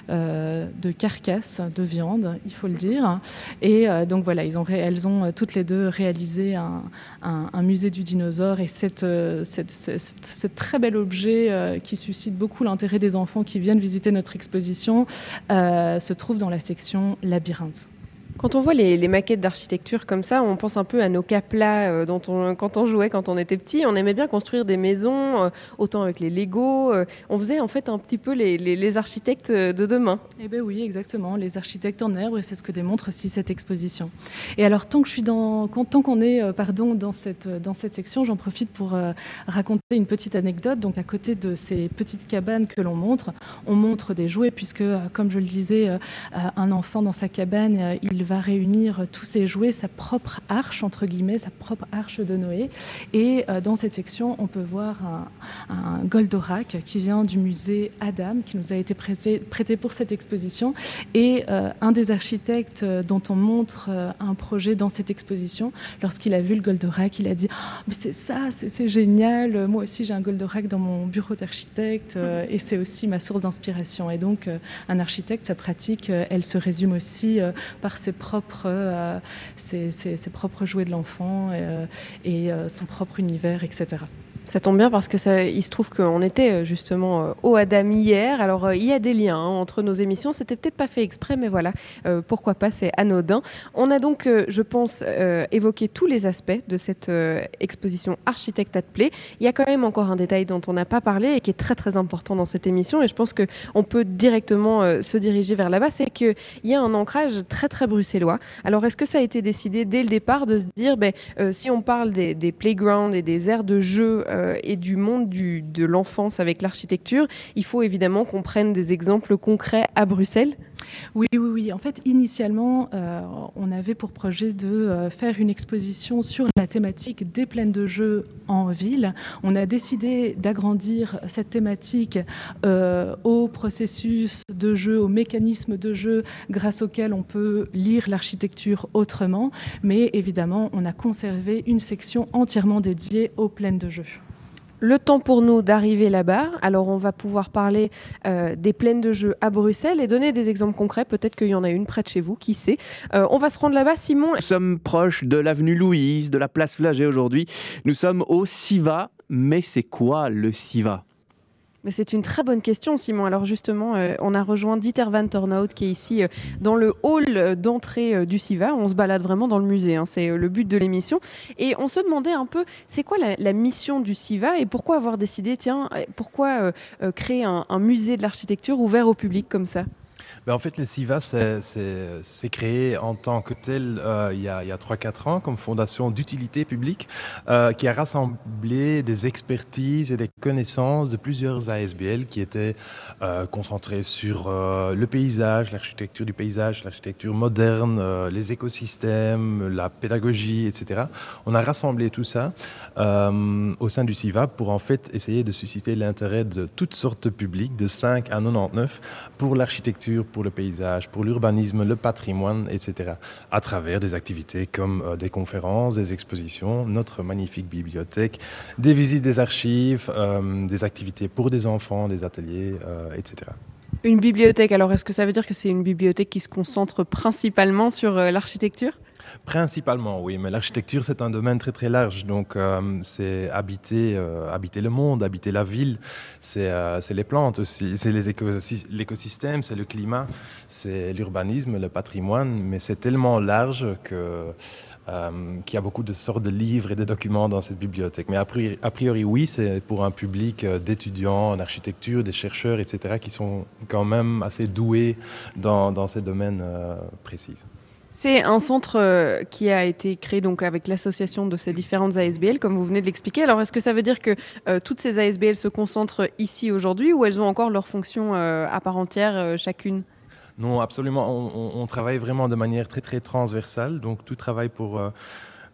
de carcasses de viande, il faut le dire. Et donc, voilà, elles ont toutes les deux réalisé un, musée du dinosaure et cette très belle objet euh, qui suscite beaucoup l'intérêt des enfants qui viennent visiter notre exposition euh, se trouve dans la section labyrinthe. Quand on voit les, maquettes d'architecture comme ça, on pense un peu à nos caplas euh, dont on, quand on jouait quand on était petit. On aimait bien construire des maisons, euh, autant avec les Lego. Euh, on faisait en fait un petit peu les, architectes de demain. Eh bien oui, exactement, les architectes en herbe, et c'est ce que démontre aussi cette exposition. Et alors, tant que je suis dans, qu'on est, pardon, dans cette, dans cette section, j'en profite pour raconter une petite anecdote. Donc, à côté de ces petites cabanes que l'on montre, on montre des jouets, puisque, comme je le disais, un enfant dans sa cabane, il va réunir tous ses jouets, sa propre arche, entre guillemets, sa propre arche de Noé. Et dans cette section, on peut voir un, Goldorak qui vient du musée Adam, qui nous a été prêté pour cette exposition. Et un des architectes dont on montre un projet dans cette exposition, lorsqu'il a vu le Goldorak, il a dit oh, Mais c'est ça, c'est génial. Moi aussi, j'ai un Goldorak dans mon bureau d'architecte euh, et c'est aussi ma source d'inspiration. Et donc, euh, un architecte, sa pratique, euh, elle se résume aussi par ses propres, ses, ses, propres jouets de l'enfant et son propre univers, etc. Ça tombe bien parce que ça, il se trouve qu'on était euh, justement euh, au Adam hier. Alors euh, il y a des liens hein, entre nos émissions. C'était peut-être pas fait exprès, mais voilà, pourquoi pas, c'est anodin. On a donc, je pense, évoqué tous les aspects de cette exposition Architecte at Play. Il y a quand même encore un détail dont on n'a pas parlé et qui est très très important dans cette émission. Et je pense que on peut directement se diriger vers là-bas. C'est qu'il y a un ancrage très très bruxellois. Alors est-ce que ça a été décidé dès le départ de se dire, ben, si on parle des, des playgrounds et des aires de jeu euh, et du monde de l'enfance avec l'architecture, il faut évidemment qu'on prenne des exemples concrets à Bruxelles. Oui, oui, oui. En fait, initialement, euh, on avait pour projet de euh, faire une exposition sur la thématique des plaines de jeux en ville. On a décidé d'agrandir cette thématique au processus de jeu, au mécanisme de jeu grâce auquel on peut lire l'architecture autrement. Mais évidemment, on a conservé une section entièrement dédiée aux plaines de jeux le temps pour nous d'arriver là-bas. Alors on va pouvoir parler euh, des plaines de jeux à Bruxelles et donner des exemples concrets. Peut-être qu'il y en a une près de chez vous, qui sait. Euh, on va se rendre là-bas, Simon. Nous sommes proches de l'avenue Louise, de la place Flagey aujourd'hui. Nous sommes au SIVA. Mais c'est quoi le SIVA? C'est une très bonne question, Simon. Alors justement, euh, on a rejoint Dieter Van Tornout qui est ici euh, dans le hall d'entrée euh, du SIVA. On se balade vraiment dans le musée, hein. c'est le but de l'émission. Et on se demandait un peu, c'est quoi la, mission du SIVA et pourquoi avoir décidé, tiens, pourquoi créer un musée de l'architecture ouvert au public comme ça? Ben, en fait, le SIVA, c'est créé en tant que tel euh, il y a, a 3-4 ans comme fondation d'utilité publique euh, qui a rassemblé des expertises et des connaissances de plusieurs ASBL qui étaient euh, concentrées sur le paysage, l'architecture du paysage, l'architecture moderne, les écosystèmes, la pédagogie, etc. On a rassemblé tout ça au sein du SIVA pour en fait essayer de susciter l'intérêt de toutes sortes de publics, de 5 à 99, pour l'architecture, pour le paysage, pour l'urbanisme, le patrimoine, etc. À travers des activités comme euh, des conférences, des expositions, notre magnifique bibliothèque, des visites des archives, euh, des activités pour des enfants, des ateliers, euh, etc. Une bibliothèque, alors est-ce que ça veut dire que c'est une bibliothèque qui se concentre principalement sur l'architecture? Principalement, oui, mais l'architecture, c'est un domaine très très large. Donc, euh, c'est habiter, euh, habiter le monde, habiter la ville, c'est euh, les plantes aussi, c'est l'écosystème, c'est le climat, c'est l'urbanisme, le patrimoine, mais c'est tellement large que. qu'il y a beaucoup de sortes de livres et de documents dans cette bibliothèque. Mais a priori, oui, c'est pour un public d'étudiants en architecture, des chercheurs, etc., qui sont quand même assez doués dans, dans ces domaines précis. C'est un centre euh, qui a été créé donc avec l'association de ces différentes ASBL, comme vous venez de l'expliquer. Alors, est-ce que ça veut dire que euh, toutes ces ASBL se concentrent ici aujourd'hui ou elles ont encore leur fonction euh, à part entière chacune? Non, absolument. On, on, travaille vraiment de manière très très transversale. Donc, tout travail pour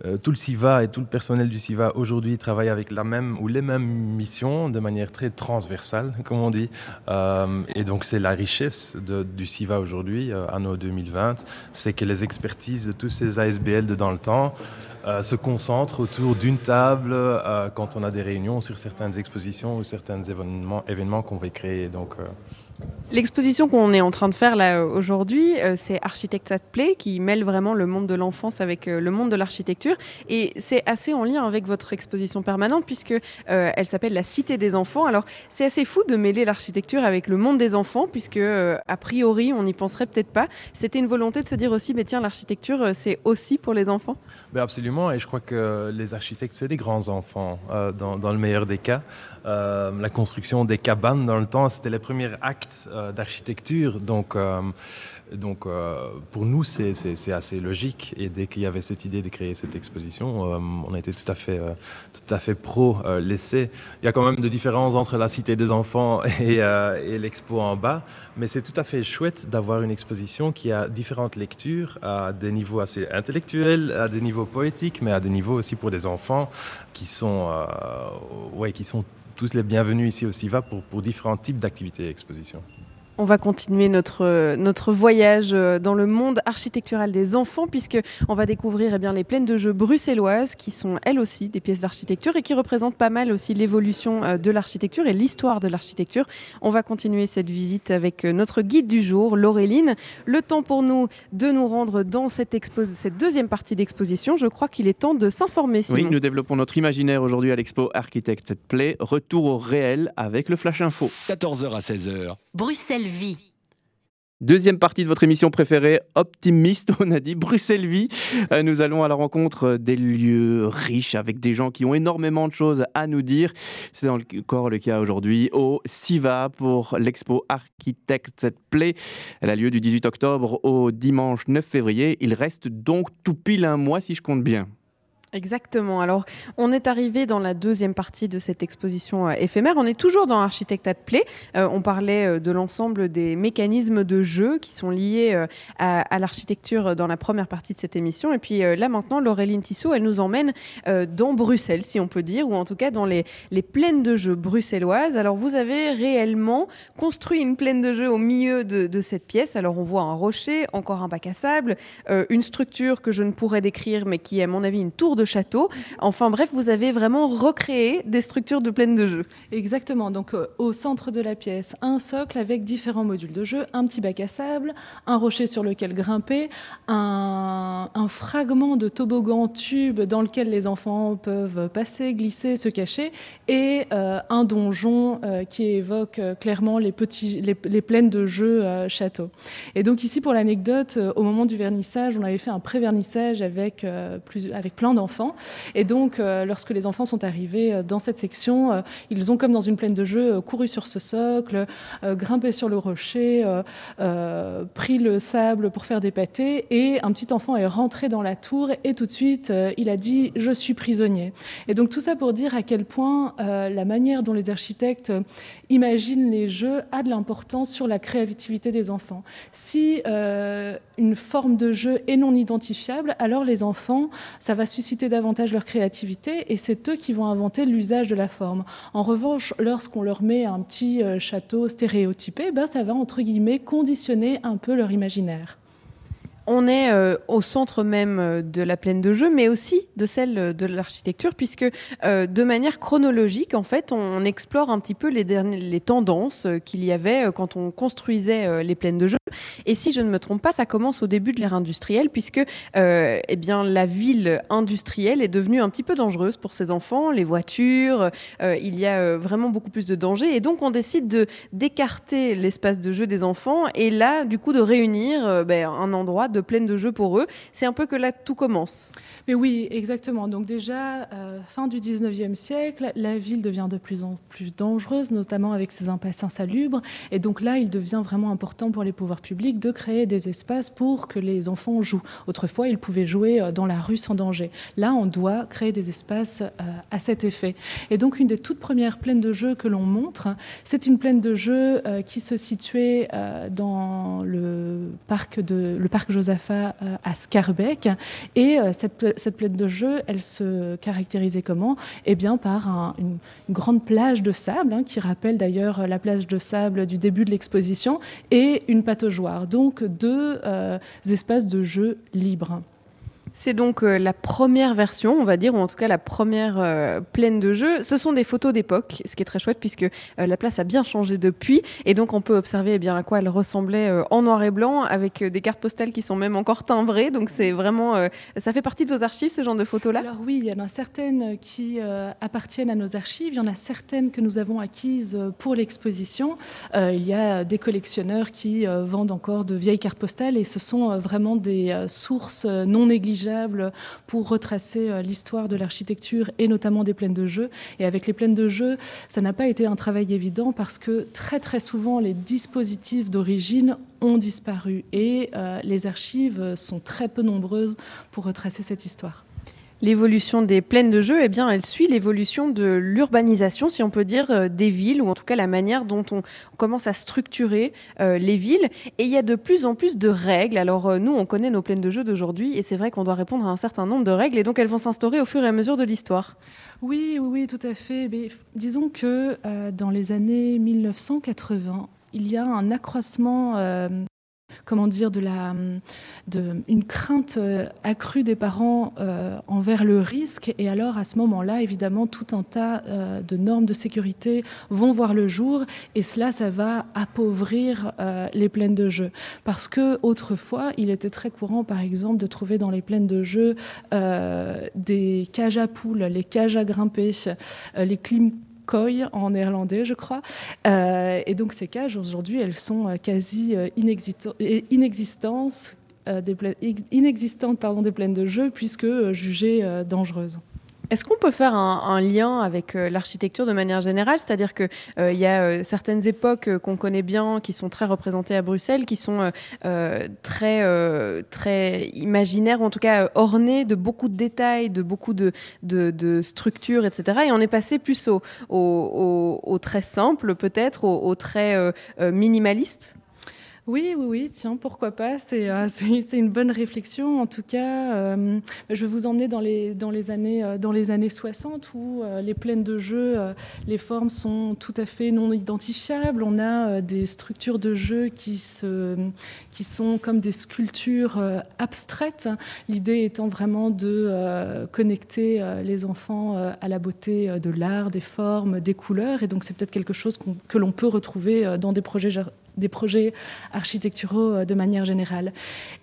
euh, tout le SIVA et tout le personnel du SIVA aujourd'hui travaille avec la même ou les mêmes missions de manière très transversale, comme on dit. Euh, et donc c'est la richesse du SIVA aujourd'hui, euh, anno 2020, c'est que les expertises de tous ces ASBL de dans le temps se concentrent autour d'une table quand on a des réunions sur certaines expositions ou certains événements, qu'on va créer. L'exposition qu'on est en train de faire là aujourd'hui, euh, c'est Architects at Play, qui mêle vraiment le monde de l'enfance avec euh, le monde de l'architecture. Et c'est assez en lien avec votre exposition permanente, puisque euh, elle s'appelle La Cité des enfants. Alors, c'est assez fou de mêler l'architecture avec le monde des enfants, puisque a priori, on n'y penserait peut-être pas. C'était une volonté de se dire aussi, mais tiens, l'architecture, c'est aussi pour les enfants? Ben Absolument, et je crois que les architectes, c'est des grands enfants, dans, le meilleur des cas. La construction des cabanes dans le temps, c'était les premiers actes euh, d'architecture. Donc, euh, Donc pour nous, c'est assez logique. Et dès qu'il y avait cette idée de créer cette exposition, on été tout à fait, tout à fait pro l'essai. Il y a quand même de différences entre la Cité des enfants et, et l'expo en bas, mais c'est tout à fait chouette d'avoir une exposition qui a différentes lectures à des niveaux assez intellectuels, à des niveaux poétiques, mais à des niveaux aussi pour des enfants qui sont, ouais, qui sont tous les bienvenus ici au SIVA pour, pour différents types d'activités et expositions. On va continuer notre, notre voyage euh, dans le monde architectural des enfants, puisqu'on va découvrir eh bien, les plaines de jeux bruxelloises, qui sont elles aussi des pièces d'architecture et qui représentent pas mal aussi l'évolution euh, de l'architecture et l'histoire de l'architecture. On va continuer cette visite avec euh, notre guide du jour, Laureline. Le temps pour nous de nous rendre dans cette, cette deuxième partie d'exposition. Je crois qu'il est temps de s'informer. Oui, nous développons notre imaginaire aujourd'hui à l'expo Architect Play. Retour au réel avec le Flash Info. 14h à 16h. Bruxelles Deuxième partie de votre émission préférée, optimiste, on a dit Bruxelles Vie. Euh, nous allons à la rencontre des lieux riches avec des gens qui ont énormément de choses à nous dire. C'est encore le cas aujourd'hui au SIVA pour l'expo Architects Play. Elle a lieu du 18 octobre au dimanche 9 février. Il reste donc tout pile un mois si je compte bien. Exactement. Alors, on est arrivé dans la deuxième partie de cette exposition euh, éphémère. On est toujours dans Architect at Play. Euh, on parlait euh, de l'ensemble des mécanismes de jeu qui sont liés à, l'architecture dans la première partie de cette émission. Et puis là, maintenant, Laureline Tissot, elle nous emmène dans Bruxelles, si on peut dire, ou en tout cas dans les, plaines de jeu bruxelloises. Alors, vous avez réellement construit une plaine de jeu au milieu de, de cette pièce. Alors, on voit un rocher, encore un bac à sable, une structure que je ne pourrais décrire, mais qui est, à mon avis, une tour de château. Enfin bref, vous avez vraiment recréé des structures de plaine de jeu. Exactement. Donc euh, au centre de la pièce, un socle avec différents modules de jeu, un petit bac à sable, un rocher sur lequel grimper, un, fragment de toboggan tube dans lequel les enfants peuvent passer, glisser, se cacher, et euh, un donjon euh, qui évoque clairement les, petits, les, plaines de jeu château. Et donc ici, pour l'anecdote, au moment du vernissage, on avait fait un pré-vernissage avec, plus, avec plein d'enfants et donc, euh, lorsque les enfants sont arrivés euh, dans cette section, euh, ils ont, comme dans une plaine de jeu, couru sur ce socle, grimpé sur le rocher, pris le sable pour faire des pâtés, et un petit enfant est rentré dans la tour et tout de suite, il a dit « je suis prisonnier ». Et donc tout ça pour dire à quel point la manière dont les architectes imaginent les jeux a de l'importance sur la créativité des enfants. Si une forme de jeu est non identifiable, alors les enfants, ça va susciter davantage leur créativité et c'est eux qui vont inventer l'usage de la forme. En revanche, lorsqu'on leur met un petit euh, château stéréotypé, ben, ça va entre guillemets conditionner un peu leur imaginaire on est euh, au centre même euh, de la plaine de jeu, mais aussi de celle euh, de l'architecture, puisque de manière chronologique, en fait, on, explore un petit peu les, tendances qu'il y avait quand on construisait les plaines de jeu. Et si je ne me trompe pas, ça commence au début de l'ère industrielle, puisque eh bien, la ville industrielle est devenue un petit peu dangereuse pour ses enfants, les voitures, il y a vraiment beaucoup plus de dangers, et donc on décide de d'écarter l'espace de jeu des enfants, et là, du coup, de réunir ben, un endroit de pleine de jeux pour eux. C'est un peu que là, tout commence. Mais oui, exactement. Donc déjà, euh, fin du 19e siècle, la ville devient de plus en plus dangereuse, notamment avec ses impasses insalubres. Et donc là, il devient vraiment important pour les pouvoirs publics de créer des espaces pour que les enfants jouent. Autrefois, ils pouvaient jouer euh, dans la rue sans danger. Là, on doit créer des espaces euh, à cet effet. Et donc, une des toutes premières plaines de jeux que l'on montre, c'est une plaine de jeu qui se situait dans le parc, de, le parc Euh, à Scarbeck. Et euh, cette, plaine de jeu, elle se caractérisait comment? Eh bien, par une, grande plage de sable, hein, qui rappelle d'ailleurs la plage de sable du début de l'exposition, et une pataugeoire. Donc, deux euh, espaces de jeu libres. C'est donc euh, la première version, on va dire, ou en tout cas la première euh, pleine de jeu. Ce sont des photos d'époque, ce qui est très chouette puisque euh, la place a bien changé depuis. Et donc on peut observer eh bien, à quoi elle ressemblait en noir et blanc avec des cartes postales qui sont même encore timbrées. Donc c'est vraiment. ça fait partie de vos archives, ce genre de photos-là? Alors oui, il y en a certaines qui appartiennent à nos archives. Il y en a certaines que nous avons acquises pour l'exposition. il y a des collectionneurs qui vendent encore de vieilles cartes postales et ce sont vraiment des sources non négligeables pour retracer euh, l'histoire de l'architecture et notamment des plaines de jeu. Et avec les plaines de jeu, ça n'a pas été un travail évident parce que très très souvent les dispositifs d'origine ont disparu. Et les archives sont très peu nombreuses pour retracer cette histoire l'évolution des plaines de jeu, eh bien, elle suit l'évolution de l'urbanisation, si on peut dire, euh, des villes, ou en tout cas la manière dont on commence à structurer euh, les villes. Et il y a de plus en plus de règles. Alors euh, nous, on connaît nos plaines de jeu d'aujourd'hui, et c'est vrai qu'on doit répondre à un certain nombre de règles, et donc elles vont s'instaurer au fur et à mesure de l'histoire. Oui, oui, oui, tout à fait. Disons que dans les années 1980, il y a un accroissement comment dire, une crainte euh, accrue des parents euh, envers le risque. Et alors, à ce moment-là, évidemment, tout un tas euh, de normes de sécurité vont voir le jour. Et cela, ça va appauvrir les plaines de jeu. Parce que autrefois, il était très courant, par exemple, de trouver dans les plaines de jeu des cages à poules, les cages à grimper, les clim en néerlandais, je crois. Euh, et donc ces cages, aujourd'hui, elles sont euh, quasi euh, inexistantes, des inexistantes des plaines de jeu, puisque jugées dangereuses. Est-ce qu'on peut faire un, lien avec euh, l'architecture de manière générale? C'est-à-dire qu'il euh, y a euh, certaines époques qu'on connaît bien, qui sont très représentées à Bruxelles, qui sont très, très imaginaires, ou en tout cas ornées de beaucoup de détails, de beaucoup de, de, structures, etc. Et on est passé plus au, au, très simple, peut-être, au, au, très minimaliste oui, oui, oui, tiens, pourquoi pas euh, C'est une bonne réflexion. En tout cas, euh, je vais vous emmener dans les, années, euh, dans les années 60 où les plaines de jeu, les formes sont tout à fait non identifiables. On a des structures de jeu qui, se, qui sont comme des sculptures abstraites. L'idée étant vraiment de connecter les enfants à la beauté de l'art, des formes, des couleurs. Et donc, c'est peut-être quelque chose que l'on peut retrouver dans des projets des projets architecturaux euh, de manière générale.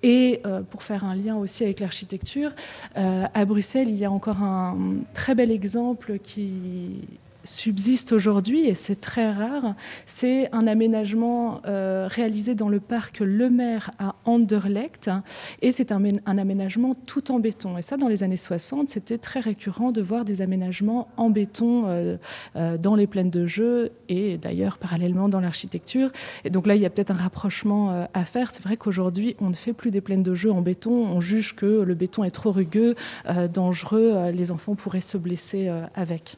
Et euh, pour faire un lien aussi avec l'architecture, euh, à Bruxelles, il y a encore un très bel exemple qui subsiste aujourd'hui, et c'est très rare, c'est un aménagement euh, réalisé dans le parc Le Maire à Anderlecht, et c'est un, aménagement tout en béton. Et ça, dans les années 60, c'était très récurrent de voir des aménagements en béton euh, euh, dans les plaines de jeu, et d'ailleurs parallèlement dans l'architecture. Et donc là, il y a peut-être un rapprochement à faire. C'est vrai qu'aujourd'hui, on ne fait plus des plaines de jeu en béton, on juge que le béton est trop rugueux, dangereux, les enfants pourraient se blesser avec.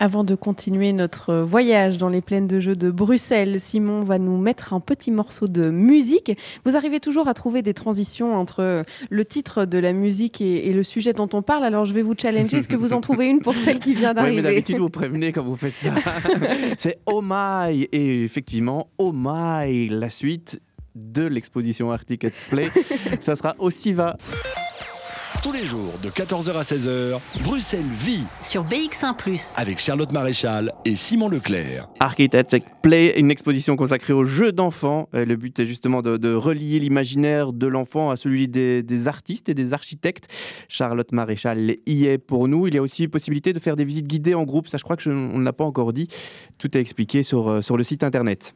Avant de continuer notre voyage dans les plaines de jeux de Bruxelles, Simon va nous mettre un petit morceau de musique. Vous arrivez toujours à trouver des transitions entre le titre de la musique et, le sujet dont on parle. Alors je vais vous challenger. Est-ce que vous en trouvez une pour celle qui vient d'arriver Oui, mais d'habitude vous prévenez quand vous faites ça. C'est Oh My et effectivement Oh My, la suite de l'exposition Arctic Play. ça sera au SIVA. Tous les jours de 14h à 16h, Bruxelles vit sur BX1 ⁇ avec Charlotte Maréchal et Simon Leclerc. Architect Play, une exposition consacrée aux jeux d'enfants. Le but est justement de, relier l'imaginaire de l'enfant à celui des, artistes et des architectes. Charlotte Maréchal y est pour nous. Il y a aussi possibilité de faire des visites guidées en groupe. Ça, je crois que on ne l'a pas encore dit. Tout est expliqué sur, euh, sur le site internet.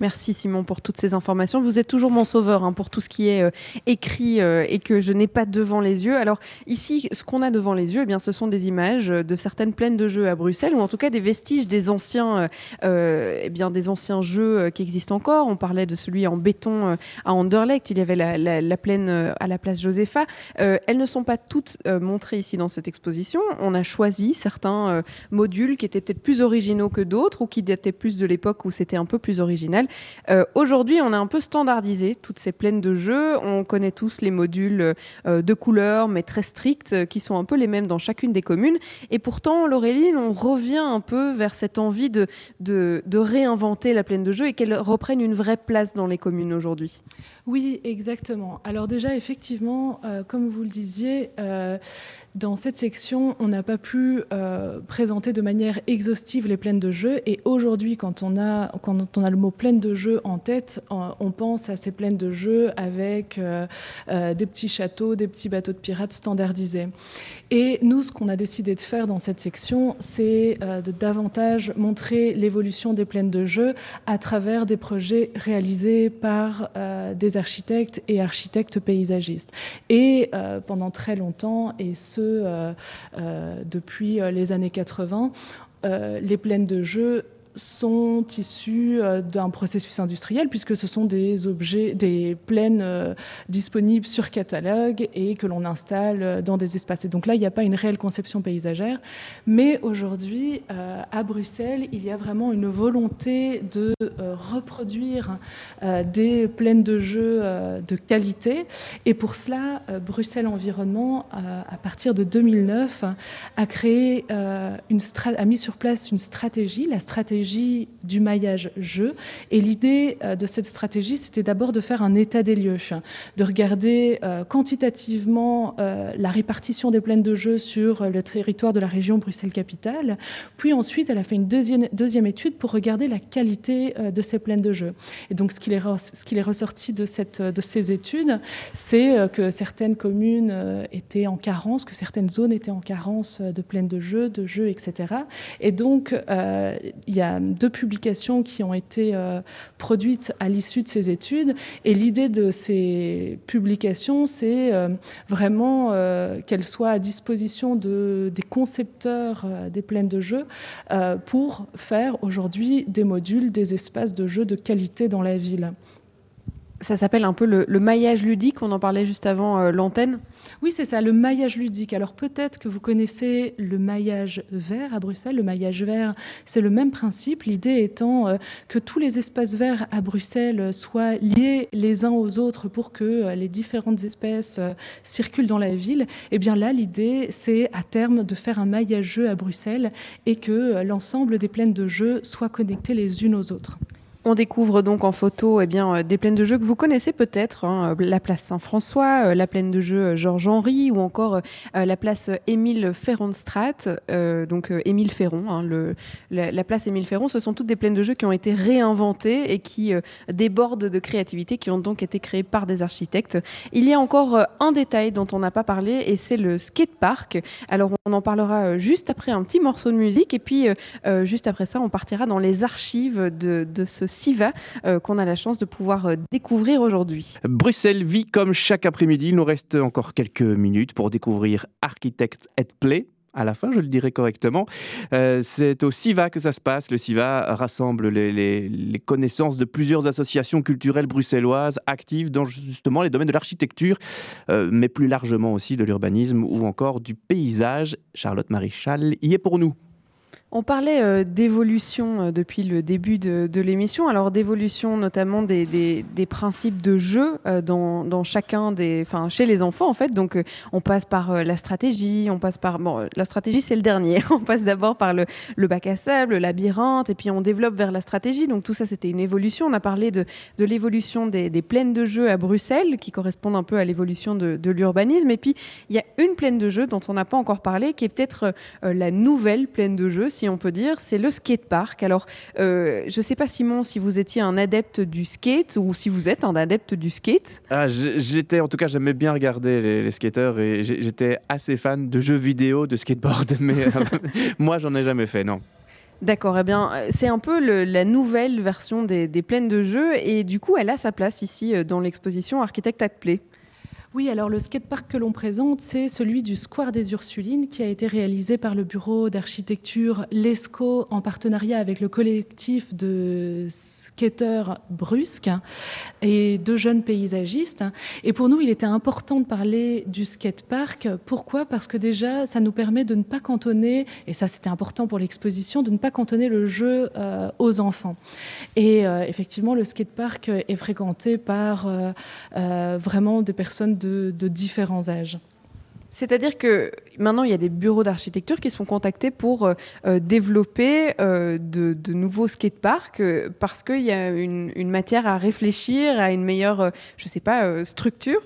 Merci Simon pour toutes ces informations. Vous êtes toujours mon sauveur hein, pour tout ce qui est euh, écrit euh, et que je n'ai pas devant les yeux. Alors ici, ce qu'on a devant les yeux, eh bien, ce sont des images de certaines plaines de jeux à Bruxelles ou en tout cas des vestiges des anciens, euh, eh bien, des anciens jeux qui existent encore. On parlait de celui en béton à Anderlecht. Il y avait la, plaine à la place Josepha. elles ne sont pas toutes montrées ici dans cette exposition. On a choisi certains modules qui étaient peut-être plus originaux que d'autres ou qui dataient plus de l'époque où c'était un peu plus original. Euh, aujourd'hui, on a un peu standardisé toutes ces plaines de jeux. On connaît tous les modules euh, de couleurs, mais très stricts, euh, qui sont un peu les mêmes dans chacune des communes. Et pourtant, Laureline, on revient un peu vers cette envie de, réinventer la plaine de jeu et qu'elle reprenne une vraie place dans les communes aujourd'hui. Oui, exactement. Alors déjà, effectivement, comme vous le disiez, dans cette section, on n'a pas pu euh, présenter de manière exhaustive les plaines de jeu. Et aujourd'hui, quand, on a, quand on a le mot plaine de jeu en tête, on pense à ces plaines de jeu avec euh, euh, des petits châteaux, des petits bateaux de pirates standardisés. Et nous, ce qu'on a décidé de faire dans cette section, c'est de davantage montrer l'évolution des plaines de jeu à travers des projets réalisés par des architectes et architectes paysagistes. Et pendant très longtemps, et ce euh, euh, depuis euh, les années 80. les plaines de jeu sont issus euh, d'un processus industriel puisque ce sont des objets, des plaines euh, disponibles sur catalogue et que l'on installe euh, dans des espaces. Et donc là, il n'y a pas une réelle conception paysagère. Mais aujourd'hui, à Bruxelles, il y a vraiment une volonté de reproduire des plaines de jeux de qualité. Et pour cela, Bruxelles Environnement, à partir de 2009, a créé une a mis sur place une stratégie, la stratégie du maillage jeu. Et l'idée euh, de cette stratégie, c'était d'abord de faire un état des lieux, de regarder euh, quantitativement euh, la répartition des plaines de jeu sur le territoire de la région Bruxelles-Capitale. Puis ensuite, elle a fait une deuxième, deuxième étude pour regarder la qualité de ces plaines de jeu. Et donc, ce qu'il est, ressorti de, cette, de ces études, c'est que certaines communes étaient en carence, que certaines zones étaient en carence de plaines de jeu, de jeux, etc. Et donc, il y a deux publications qui ont été euh, produites à l'issue de ces études. Et l'idée de ces publications, c'est euh, vraiment euh, qu'elles soient à disposition de, des concepteurs des plaines de jeu pour faire aujourd'hui des modules, des espaces de jeu de qualité dans la ville. Ça s'appelle un peu le, maillage ludique, on en parlait juste avant euh, l'antenne. Oui, c'est ça, le maillage ludique. Alors peut-être que vous connaissez le maillage vert à Bruxelles. Le maillage vert, c'est le même principe, l'idée étant euh, que tous les espaces verts à Bruxelles soient liés les uns aux autres pour que euh, les différentes espèces circulent dans la ville. Eh bien là, l'idée, c'est à terme de faire un maillage jeu à Bruxelles et que l'ensemble des plaines de jeux soient connectées les unes aux autres. On découvre donc en photo eh bien, euh, des plaines de jeux que vous connaissez peut-être, hein, euh, la place Saint-François, euh, la plaine de jeux Georges-Henri ou encore la place Émile Ferron-Strat, donc Émile Ferron, hein, la, place Émile Ferron, ce sont toutes des plaines de jeux qui ont été réinventées et qui débordent de créativité, qui ont donc été créées par des architectes. Il y a encore un détail dont on n'a pas parlé et c'est le skatepark. Alors on en parlera juste après un petit morceau de musique et puis juste après ça on partira dans les archives de, de ce SIVA euh, qu'on a la chance de pouvoir euh, découvrir aujourd'hui. Bruxelles vit comme chaque après-midi. Il nous reste encore quelques minutes pour découvrir Architects at Play à la fin, je le dirai correctement. Euh, c'est au SIVA que ça se passe. Le SIVA rassemble les, connaissances de plusieurs associations culturelles bruxelloises actives dans justement les domaines de l'architecture, mais plus largement aussi de l'urbanisme ou encore du paysage. Charlotte Maréchal y est pour nous. On parlait euh, d'évolution euh, depuis le début de, l'émission, alors d'évolution notamment des, principes de jeu euh, dans, chacun des, enfin chez les enfants en fait. Donc on passe par la stratégie, on passe par, bon, la stratégie c'est le dernier. on passe d'abord par le, bac à sable, le labyrinthe, et puis on développe vers la stratégie. Donc tout ça c'était une évolution. On a parlé de, l'évolution des, plaines de jeu à Bruxelles, qui correspondent un peu à l'évolution de, de l'urbanisme. Et puis il y a une plaine de jeu dont on n'a pas encore parlé, qui est peut-être la nouvelle plaine de jeu si on peut dire, c'est le skatepark. Alors, euh, je ne sais pas, Simon, si vous étiez un adepte du skate ou si vous êtes un adepte du skate. Ah, j'étais, en tout cas, j'aimais bien regarder les, skateurs et j'étais assez fan de jeux vidéo, de skateboard, mais euh, moi, j'en ai jamais fait, non. D'accord, eh bien, euh, c'est un peu la nouvelle version des, des, plaines de jeux et du coup, elle a sa place ici dans l'exposition Architect at Play. Oui, alors le skatepark que l'on présente, c'est celui du Square des Ursulines qui a été réalisé par le bureau d'architecture LESCO en partenariat avec le collectif de skateurs brusques et deux jeunes paysagistes. Et pour nous, il était important de parler du skatepark. Pourquoi? Parce que déjà, ça nous permet de ne pas cantonner, et ça c'était important pour l'exposition, de ne pas cantonner le jeu euh, aux enfants. Et euh, effectivement, le skatepark est fréquenté par euh, vraiment des personnes de, différents âges. C'est-à-dire que maintenant, il y a des bureaux d'architecture qui sont contactés pour euh, euh, développer euh, de, nouveaux skateparks parce qu'il y a une, une, matière à réfléchir à une meilleure, je ne sais pas, structure.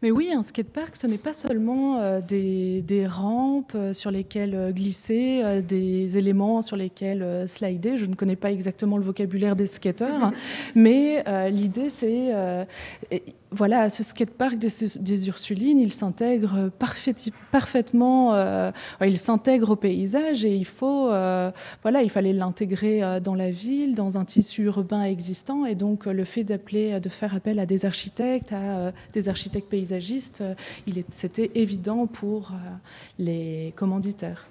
Mais oui, un skatepark, ce n'est pas seulement euh, des, rampes sur lesquelles glisser, des éléments sur lesquels slider. Je ne connais pas exactement le vocabulaire des skateurs, hein. mais l'idée, c'est voilà, ce skatepark des, des Ursulines, il s'intègre parfaitement, il s'intègre au paysage et il faut, voilà, il fallait l'intégrer dans la ville, dans un tissu urbain existant, et donc le fait d'appeler, de faire appel à des architectes, à des architectes paysagers euh, c'était évident pour euh, les commanditaires.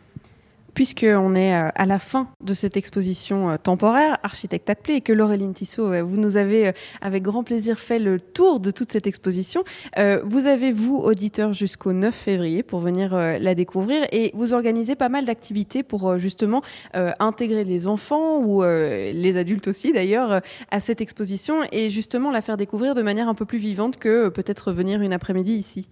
Puisqu'on est à la fin de cette exposition temporaire, Architecte Play, et que Laureline Tissot, vous nous avez avec grand plaisir fait le tour de toute cette exposition. Vous avez, vous, auditeurs, jusqu'au 9 février pour venir la découvrir et vous organisez pas mal d'activités pour justement intégrer les enfants ou les adultes aussi d'ailleurs à cette exposition et justement la faire découvrir de manière un peu plus vivante que peut-être venir une après-midi ici.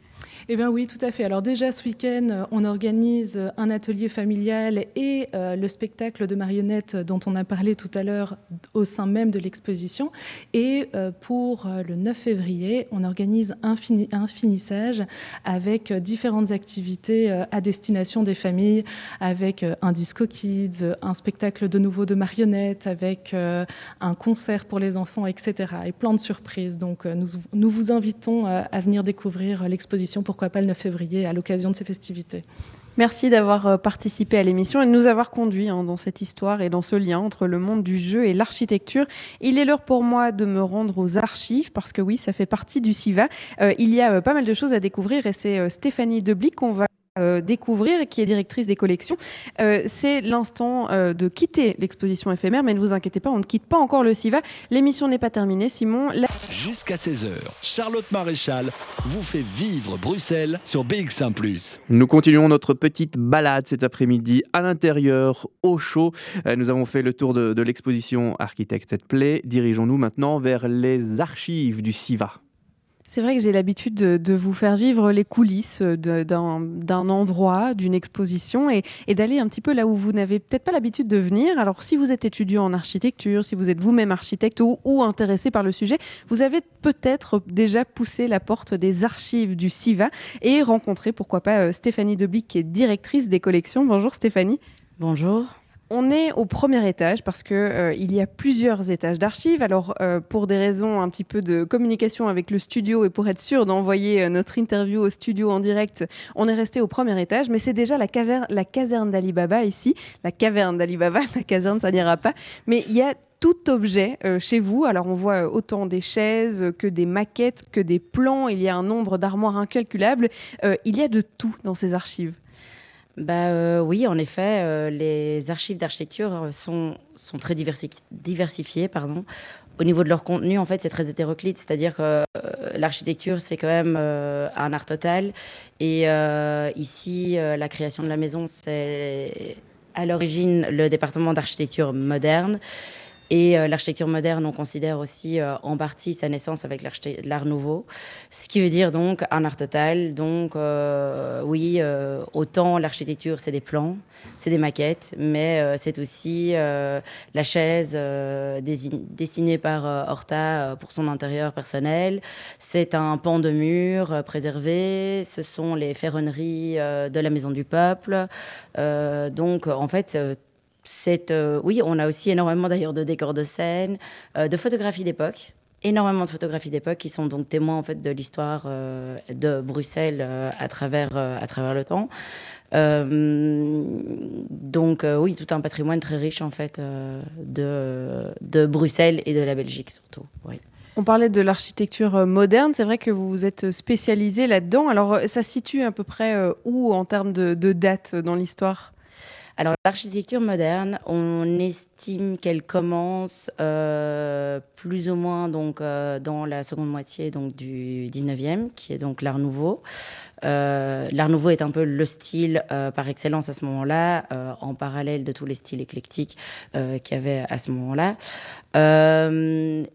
Eh bien oui, tout à fait. Alors déjà ce week-end, euh, on organise euh, un atelier familial et euh, le spectacle de marionnettes dont on a parlé tout à l'heure au sein même de l'exposition. Et pour le 9 février, on organise un, finissage avec différentes activités à destination des familles, avec un disco kids, un spectacle de nouveau de marionnettes, avec un concert pour les enfants, etc. Et plein de surprises. Donc nous vous invitons à venir découvrir l'exposition pourquoi pas le 9 février, à l'occasion de ces festivités. Merci d'avoir euh, participé à l'émission et de nous avoir conduits hein, dans cette histoire et dans ce lien entre le monde du jeu et l'architecture. Il est l'heure pour moi de me rendre aux archives parce que oui, ça fait partie du SIVA. Euh, il y a euh, pas mal de choses à découvrir et c'est Stéphanie Deblic qu'on va euh, découvrir, qui est directrice des collections. Euh, c'est l'instant euh, de quitter l'exposition éphémère, mais ne vous inquiétez pas, on ne quitte pas encore le SIVA. L'émission n'est pas terminée, Simon. Jusqu'à 16h, Charlotte Maréchal vous fait vivre Bruxelles sur BX1 ⁇ Nous continuons notre petite balade cet après-midi à l'intérieur, au chaud. Nous avons fait le tour de, de l'exposition Architect Set Play. Dirigeons-nous maintenant vers les archives du SIVA. C'est vrai que j'ai l'habitude de, vous faire vivre les coulisses d'un endroit, d'une exposition et, d'aller un petit peu là où vous n'avez peut-être pas l'habitude de venir. Alors si vous êtes étudiant en architecture, si vous êtes vous-même architecte ou, intéressé par le sujet, vous avez peut-être déjà poussé la porte des archives du SIVA et rencontré pourquoi pas euh, Stéphanie Deblic qui est directrice des collections. Bonjour Stéphanie. Bonjour. On est au premier étage parce que euh, il y a plusieurs étages d'archives. Alors euh, pour des raisons un petit peu de communication avec le studio et pour être sûr d'envoyer euh, notre interview au studio en direct, on est resté au premier étage. Mais c'est déjà la, caverne, la caserne d'Alibaba ici, la caverne d'Alibaba. La caserne, ça n'ira pas. Mais il y a tout objet chez vous. Alors on voit autant des chaises que des maquettes, que des plans. Il y a un nombre d'armoires incalculable. il y a de tout dans ces archives bah, euh, Oui, en effet, euh, les archives d'architecture sont, sont très diversifiées. Pardon. Au niveau de leur contenu, en fait, c'est très hétéroclite, c'est-à-dire que euh, l'architecture, c'est quand même un art total. Et ici, la création de la maison, c'est à l'origine le département d'architecture moderne. Et euh, l'architecture moderne, on considère aussi euh, en partie sa naissance avec l'art nouveau, ce qui veut dire donc un art total. Donc euh, oui, autant l'architecture, c'est des plans, c'est des maquettes, mais c'est aussi la chaise dessinée par Horta pour son intérieur personnel. C'est un pan de mur préservé. Ce sont les ferronneries de la Maison du Peuple. donc en fait, euh, oui, on a aussi énormément d'ailleurs de décors de scène, euh, de photographies d'époque, énormément de photographies d'époque qui sont donc témoins en fait de l'histoire euh, de Bruxelles à travers le temps. donc oui, tout un patrimoine très riche en fait de, de Bruxelles et de la Belgique surtout. On parlait de l'architecture moderne, c'est vrai que vous vous êtes spécialisé là-dedans. Alors ça se situe à peu près où en termes de, de date dans l'histoire? Alors l'architecture moderne, on estime qu'elle commence euh, plus ou moins donc euh, dans la seconde moitié donc du 19e, qui est donc l'Art Nouveau. Euh, L'Art Nouveau est un peu le style par excellence à ce moment-là, en parallèle de tous les styles éclectiques qu'il y avait à ce moment-là.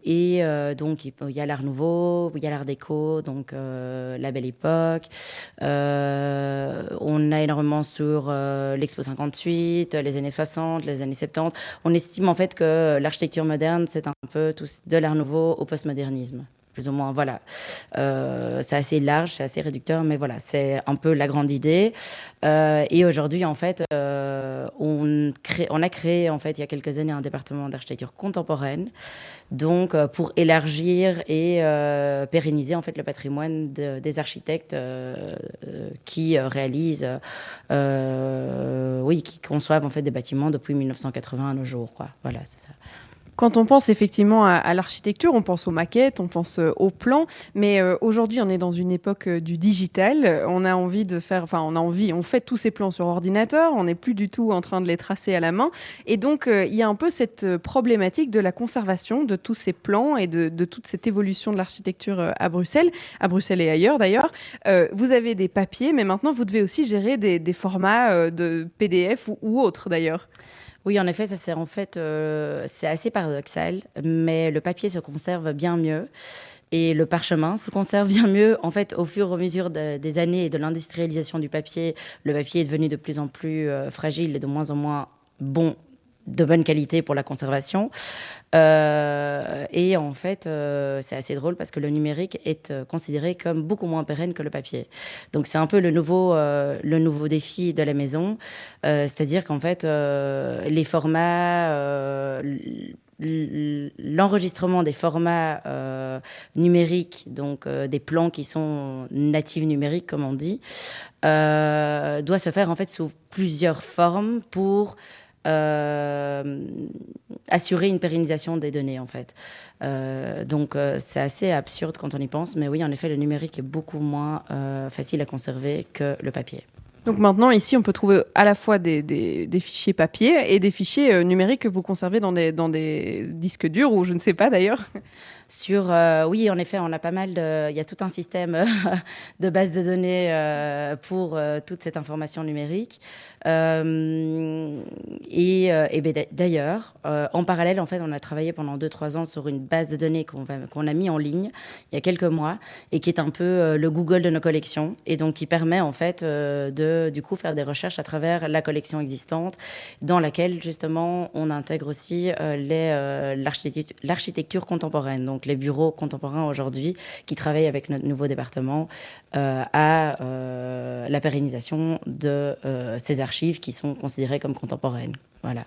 et donc il y a l'Art Nouveau, il y a l'Art Déco, donc la Belle Époque. on a énormément sur l'Expo 58, les années 60, les années 70. On estime en fait que l'architecture moderne, c'est un peu tout, de l'art nouveau au postmodernisme plus ou moins. Voilà. Euh, c'est assez large, c'est assez réducteur, mais voilà, c'est un peu la grande idée. Euh, et aujourd'hui, en fait, euh, on, a créé, en fait, il y a quelques années, un département d'architecture contemporaine, donc pour élargir et pérenniser, en fait, le patrimoine des architectes qui réalisent, oui, qui conçoivent, en fait, des bâtiments depuis 1980 à nos jours, quoi. Voilà, c'est ça. Quand on pense effectivement à, l'architecture, on pense aux maquettes, on pense euh, aux plans, mais euh, aujourd'hui on est dans une époque euh, du digital. On a envie de faire, enfin on a envie, on fait tous ces plans sur ordinateur, on n'est plus du tout en train de les tracer à la main, et donc il y a un peu cette problématique de la conservation de tous ces plans et de, toute cette évolution de l'architecture à Bruxelles, à Bruxelles et ailleurs d'ailleurs. vous avez des papiers, mais maintenant vous devez aussi gérer des, formats de PDF ou, ou autres d'ailleurs. Oui, en effet, ça c'est en fait euh, c'est assez paradoxal, mais le papier se conserve bien mieux et le parchemin se conserve bien mieux. En fait, au fur et à mesure des années et de l'industrialisation du papier, le papier est devenu de plus en plus euh, fragile et de moins en moins bon de bonne qualité pour la conservation. Euh, et en fait, euh, c'est assez drôle parce que le numérique est euh, considéré comme beaucoup moins pérenne que le papier. Donc c'est un peu le nouveau, le nouveau défi de la maison. C'est-à-dire qu'en fait, les formats l'enregistrement des formats numériques, donc des plans qui sont natifs numériques, comme on dit, doit se faire en fait sous plusieurs formes pour assurer une pérennisation des données en fait. Euh, donc euh, c'est assez absurde quand on y pense, mais oui en effet le numérique est beaucoup moins facile à conserver que le papier. Donc maintenant, ici, on peut trouver à la fois des, des, fichiers papier et des fichiers numériques que vous conservez dans des, dans des disques durs ou je ne sais pas d'ailleurs. Sur, oui, en effet, on a pas mal de. Il y a tout un système de base de données pour toute cette information numérique. Euh, et, euh, ben, d'ailleurs, euh, en parallèle, en fait, on a travaillé pendant 2-3 ans sur une base de données qu'on a mis en ligne il y a quelques mois et qui est un peu le Google de nos collections et donc qui permet en fait de du coup faire des recherches à travers la collection existante dans laquelle justement on intègre aussi l'architecture contemporaine, les bureaux contemporains aujourd'hui qui travaillent avec notre nouveau département à la pérennisation de ces archives qui sont considérées comme contemporaines. Voilà.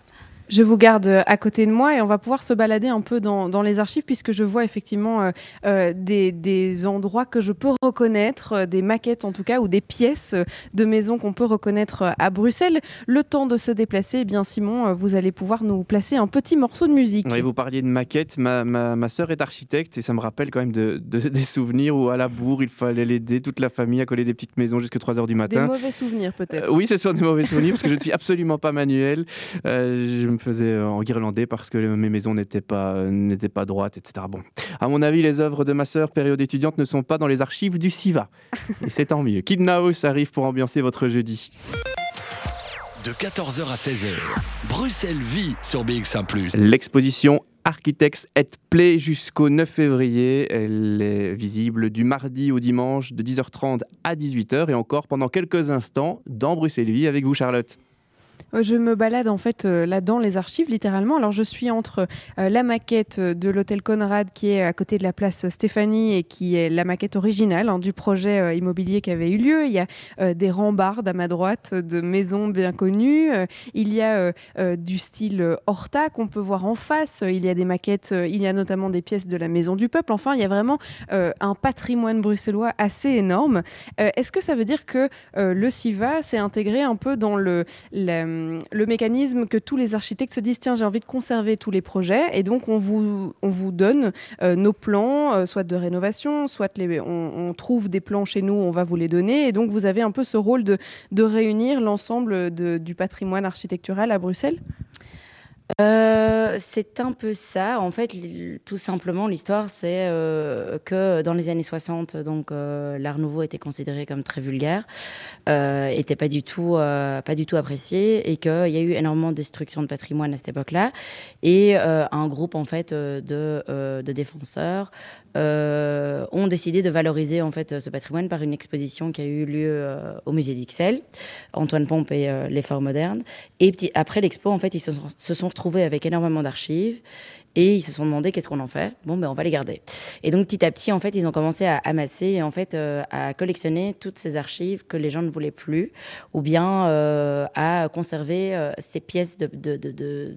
Je vous garde euh, à côté de moi et on va pouvoir se balader un peu dans, dans les archives puisque je vois effectivement euh, euh, des, des, endroits que je peux reconnaître, des maquettes en tout cas ou des pièces de maisons qu'on peut reconnaître à Bruxelles. Le temps de se déplacer, eh bien Simon, vous allez pouvoir nous placer un petit morceau de musique. Oui, vous parliez de maquettes. Ma, ma, ma sœur est architecte et ça me rappelle quand même de, des souvenirs où à la bourre il fallait l'aider toute la famille à coller des petites maisons jusqu'à 3 h du matin. Des mauvais souvenirs peut-être. oui, ce sont des mauvais souvenirs parce que je ne suis absolument pas manuel. je me faisais euh, en guirlandais parce que mes maisons n'étaient pas, n'étaient pas droites, etc. Bon, à mon avis, les œuvres de ma sœur, période étudiante, ne sont pas dans les archives du SIVA. Et c'est tant mieux. Kid Naos arrive pour ambiancer votre jeudi. De 14h à 16h, Bruxelles vit sur BX1 ⁇ L'exposition Architects et Play jusqu'au 9 février. Elle est visible du mardi au dimanche de 10h30 à 18h et encore pendant quelques instants dans Bruxelles Vie avec vous Charlotte. Euh, je me balade en fait euh, là dans les archives littéralement. Alors je suis entre euh, la maquette de l'hôtel Conrad qui est à côté de la place Stéphanie et qui est la maquette originale hein, du projet immobilier qui avait eu lieu. Il y a des rambardes à ma droite de maisons bien connues. il y a du style Horta qu'on peut voir en face. Il y a des maquettes, il y a notamment des pièces de la Maison du Peuple. Enfin, il y a vraiment un patrimoine bruxellois assez énorme. Est-ce que ça veut dire que le SIVA s'est intégré un peu dans le, euh, le mécanisme que tous les architectes se disent tiens, j'ai envie de conserver tous les projets et donc on vous, on vous donne euh, nos plans, euh, soit de rénovation, soit les, on, trouve des plans chez nous, on va vous les donner et donc vous avez un peu ce rôle de, de réunir l'ensemble du patrimoine architectural à Bruxelles? Euh, c'est un peu ça. En fait, tout simplement, l'histoire, c'est euh, que dans les années 60, donc euh, l'art nouveau était considéré comme très vulgaire, était pas du tout, pas du tout apprécié, et qu'il y a eu énormément de destruction de patrimoine à cette époque-là, et un groupe en fait de, défenseurs euh, ont décidé de valoriser en fait ce patrimoine par une exposition qui a eu lieu euh, au musée d'Ixelles, Antoine Pompe et euh, l'effort moderne. Et après l'expo, en fait, ils se sont, se sont retrouvés avec énormément d'archives et ils se sont demandé qu'est-ce qu'on en fait. Bon, ben on va les garder. Et donc petit à petit, en fait, ils ont commencé à amasser et en fait à collectionner toutes ces archives que les gens ne voulaient plus, ou bien à conserver ces pièces de de,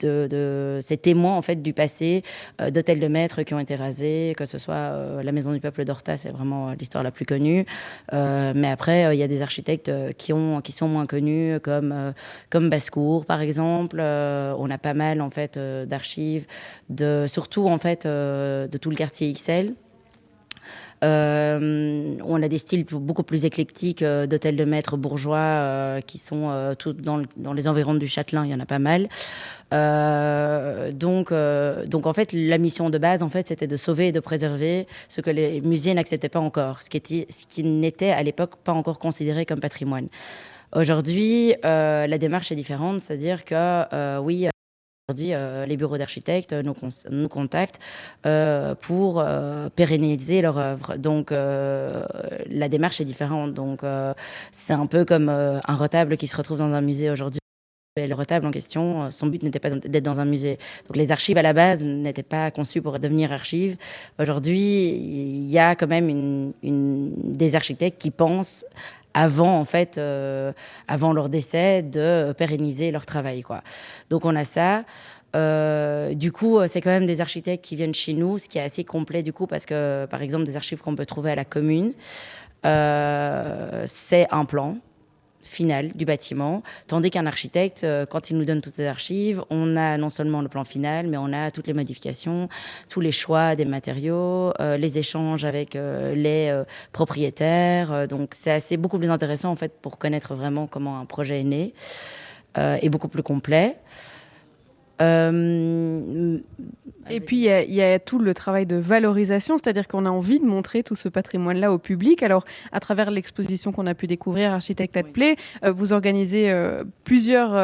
ces témoins en fait du passé, euh, d'hôtels de maîtres qui ont été rasés, que ce soit euh, la maison du peuple d'Horta, c'est vraiment l'histoire la plus connue. Euh, mais après, il y a des architectes qui, ont, qui sont moins connus, comme, comme Bascourt par exemple. on a pas mal en fait d'archives, de, surtout en fait de tout le quartier XL. Euh, on a des styles beaucoup plus éclectiques euh, d'hôtels de maîtres bourgeois euh, qui sont tout dans, les environs du Châtelain, il y en a pas mal. donc, donc en fait, la mission de base, en fait, c'était de sauver et de préserver ce que les musées n'acceptaient pas encore, ce qui n'était à l'époque pas encore considéré comme patrimoine. Aujourd'hui, la démarche est différente, c'est-à-dire que oui, Aujourd'hui, euh, les bureaux d'architectes nous, nous, contactent euh, pour euh, pérenniser leur œuvre. Donc, la démarche est différente. Donc, c'est un peu comme un retable qui se retrouve dans un musée aujourd'hui. le retable en question, son but n'était pas d'être dans un musée. Donc, les archives à la base n'étaient pas conçues pour devenir archives. Aujourd'hui, il y a quand même des architectes qui pensent avant en fait, euh, avant leur décès, de pérenniser leur travail. Quoi. Donc on a ça. Euh, du coup, c'est quand même des architectes qui viennent chez nous, ce qui est assez complet du coup, parce que par exemple des archives qu'on peut trouver à la commune, euh, c'est un plan final du bâtiment, tandis qu'un architecte, euh, quand il nous donne toutes les archives, on a non seulement le plan final, mais on a toutes les modifications, tous les choix des matériaux, euh, les échanges avec euh, les propriétaires. donc c'est assez beaucoup plus intéressant en fait pour connaître vraiment comment un projet est né et beaucoup plus complet. Et puis, il y, a tout le travail de valorisation, c'est-à-dire qu'on a envie de montrer tout ce patrimoine-là au public. Alors, à travers l'exposition qu'on a pu découvrir, Architecte at Play, euh, vous organisez euh, plusieurs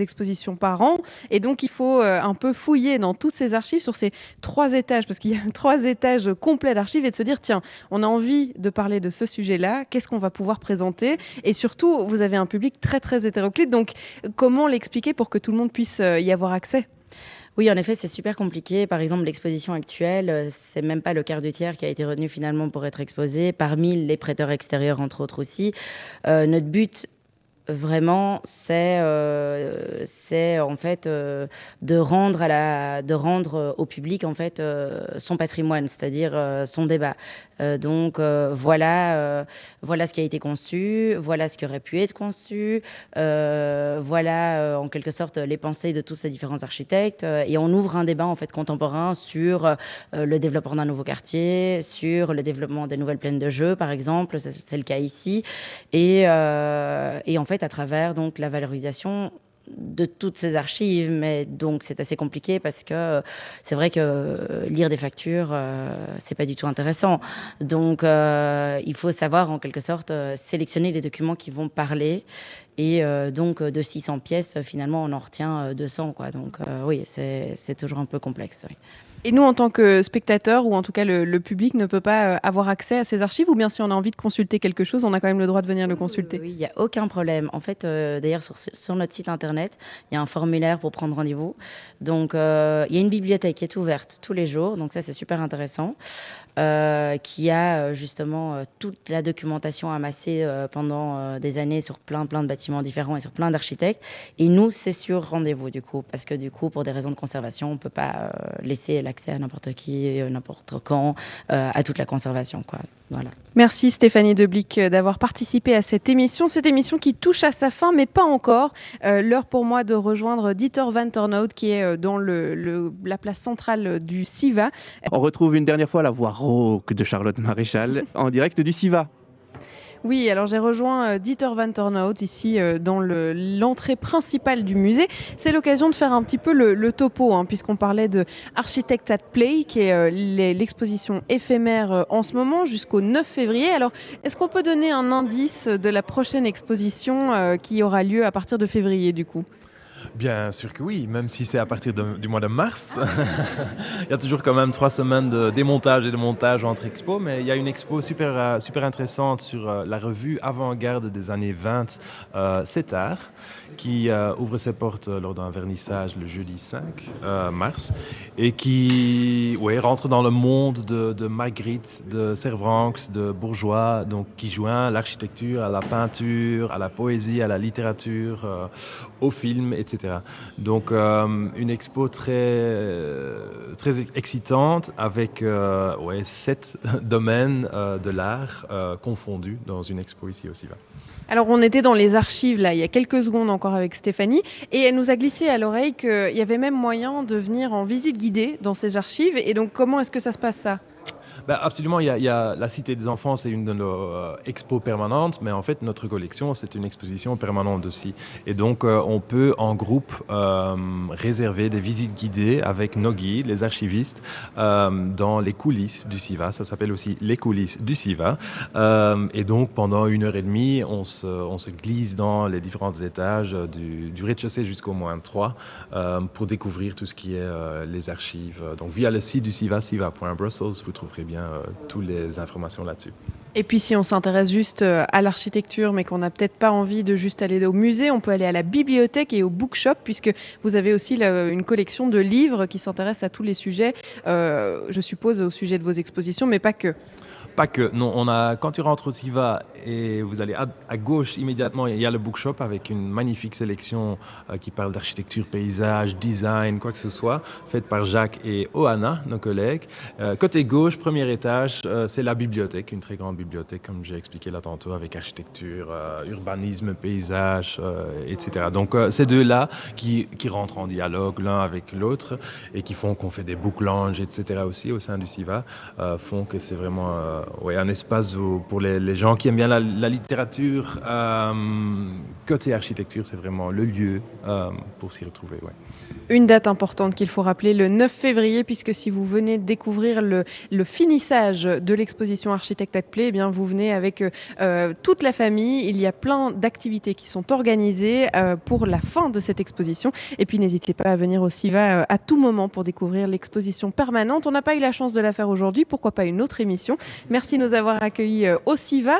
expositions par an. Et donc, il faut un peu fouiller dans toutes ces archives sur ces trois étages, parce qu'il y a trois étages complets d'archives, et de se dire, tiens, on a envie de parler de ce sujet-là, qu'est-ce qu'on va pouvoir présenter? Et surtout, vous avez un public très, très hétéroclite. Donc, comment l'expliquer pour que tout le monde puisse y avoir accès? Oui, en effet, c'est super compliqué. Par exemple, l'exposition actuelle, euh, c'est même pas le quart du tiers qui a été retenu finalement pour être exposé, parmi les prêteurs extérieurs, entre autres aussi. Euh, notre but, vraiment, c'est euh, c'est en fait euh, de rendre à la de rendre euh, au public en fait son patrimoine, c'est-à-dire son débat. donc voilà voilà ce qui a été conçu, voilà ce qui aurait pu être conçu, voilà en quelque sorte les pensées de tous ces différents architectes et on ouvre un débat en fait contemporain sur le développement d'un nouveau quartier, sur le développement des nouvelles plaines de jeux par exemple, c'est le cas ici et, et en fait à travers donc la valorisation de toutes ces archives, mais donc c'est assez compliqué parce que euh, c'est vrai que euh, lire des factures, euh, c'est pas du tout intéressant. Donc il faut savoir en quelque sorte sélectionner les documents qui vont parler. Et donc de 600 pièces, finalement, on en retient 200. Quoi. Donc oui, c'est toujours un peu complexe. Et nous, en tant que spectateurs, ou en tout cas le, public, ne peut pas euh, avoir accès à ces archives Ou bien si on a envie de consulter quelque chose, on a quand même le droit de venir le consulter Oui, il n'y a aucun problème. En fait, euh, d'ailleurs, sur, notre site internet, il y a un formulaire pour prendre rendez-vous. Donc, euh, il y a une bibliothèque qui est ouverte tous les jours. Donc, ça, c'est super intéressant. Qui a justement toute la documentation amassée pendant des années sur plein, plein de bâtiments différents et sur plein d'architectes. Et nous, c'est sur rendez-vous, du coup. Parce que, du coup, pour des raisons de conservation, on ne peut pas laisser la accès à n'importe qui, euh, n'importe quand, euh, à toute la conservation. Quoi. Voilà. Merci Stéphanie Deblic euh, d'avoir participé à cette émission. Cette émission qui touche à sa fin, mais pas encore. L'heure pour moi de rejoindre Dieter Van Tornout, qui est dans le, la place centrale du SIVA. On retrouve une dernière fois la voix de Charlotte Maréchal en direct du SIVA. Oui, alors j'ai rejoint euh, Dieter Van Tornout ici euh, dans l'entrée principale du musée. C'est l'occasion de faire un petit peu le, topo, hein, puisqu'on parlait de Architect at Play, qui est euh, l'exposition éphémère en ce moment jusqu'au 9 février. Alors, est-ce qu'on peut donner un indice de la prochaine exposition qui aura lieu à partir de février du coup? Bien sûr que oui, même si c'est à partir du mois de mars. il y a toujours quand même trois semaines de démontage et de montage entre expos, mais il y a une expo super, euh, super intéressante sur euh, la revue avant-garde des années 20, euh, CETAR, qui euh, ouvre ses portes lors d'un vernissage le jeudi 5 mars et qui ouais, rentre dans le monde de, de Magritte, de Servranx, de Bourgeois, donc qui joint l'architecture à la peinture, à la poésie, à la littérature, au film, etc. Donc une expo très, très excitante avec ouais, sept domaines de l'art confondus dans une expo ici aussi. Alors on était dans les archives là il y a quelques secondes encore avec Stéphanie. Et elle nous a glissé à l'oreille qu'il y avait même moyen de venir en visite guidée dans ces archives. Et donc comment est-ce que ça se passe ça? Bah, absolument, il y, a, la Cité des Enfants, c'est une de nos euh, expos permanentes, mais en fait notre collection, c'est une exposition permanente aussi. Et donc euh, on peut en groupe euh, réserver des visites guidées avec nos guides, les archivistes, dans les coulisses du SIVA. Ça s'appelle aussi les coulisses du SIVA. et donc pendant une heure et demie, on se, glisse dans les différents étages du, rez-de-chaussée jusqu'au moins 3 pour découvrir tout ce qui est les archives. Donc via le site du SIVA, siva.brussels, vous trouverez euh, toutes les informations là-dessus. Et puis si on s'intéresse juste euh, à l'architecture, mais qu'on n'a peut-être pas envie de juste aller au musée, on peut aller à la bibliothèque et au bookshop, puisque vous avez aussi une collection de livres qui s'intéressent à tous les sujets, euh, je suppose au sujet de vos expositions, mais pas que. Non. On a, quand tu rentres au SIVA et vous allez à, gauche immédiatement, il y a le bookshop avec une magnifique sélection euh, qui parle d'architecture, paysage, design, quoi que ce soit, faite par Jacques et Oana, nos collègues. Euh, côté gauche, premier étage, euh, c'est la bibliothèque, une très grande bibliothèque, comme j'ai expliqué là tantôt, avec architecture, urbanisme, paysage, etc. Donc ces deux-là qui, qui, rentrent en dialogue l'un avec l'autre et qui font qu'on fait des book lounge, etc. aussi au sein du SIVA, font que c'est vraiment ouais, un espace pour les, gens qui aiment bien la, littérature. Euh, côté architecture, c'est vraiment le lieu euh, pour s'y retrouver. Une date importante qu'il faut rappeler, le 9 février, puisque si vous venez découvrir le, le finissage de l'exposition Architecte at Play, eh bien vous venez avec euh, toute la famille. Il y a plein d'activités qui sont organisées euh, pour la fin de cette exposition. Et puis n'hésitez pas à venir au SIVA euh, à tout moment pour découvrir l'exposition permanente. On n'a pas eu la chance de la faire aujourd'hui, pourquoi pas une autre émission? Merci de nous avoir accueillis au SIVA.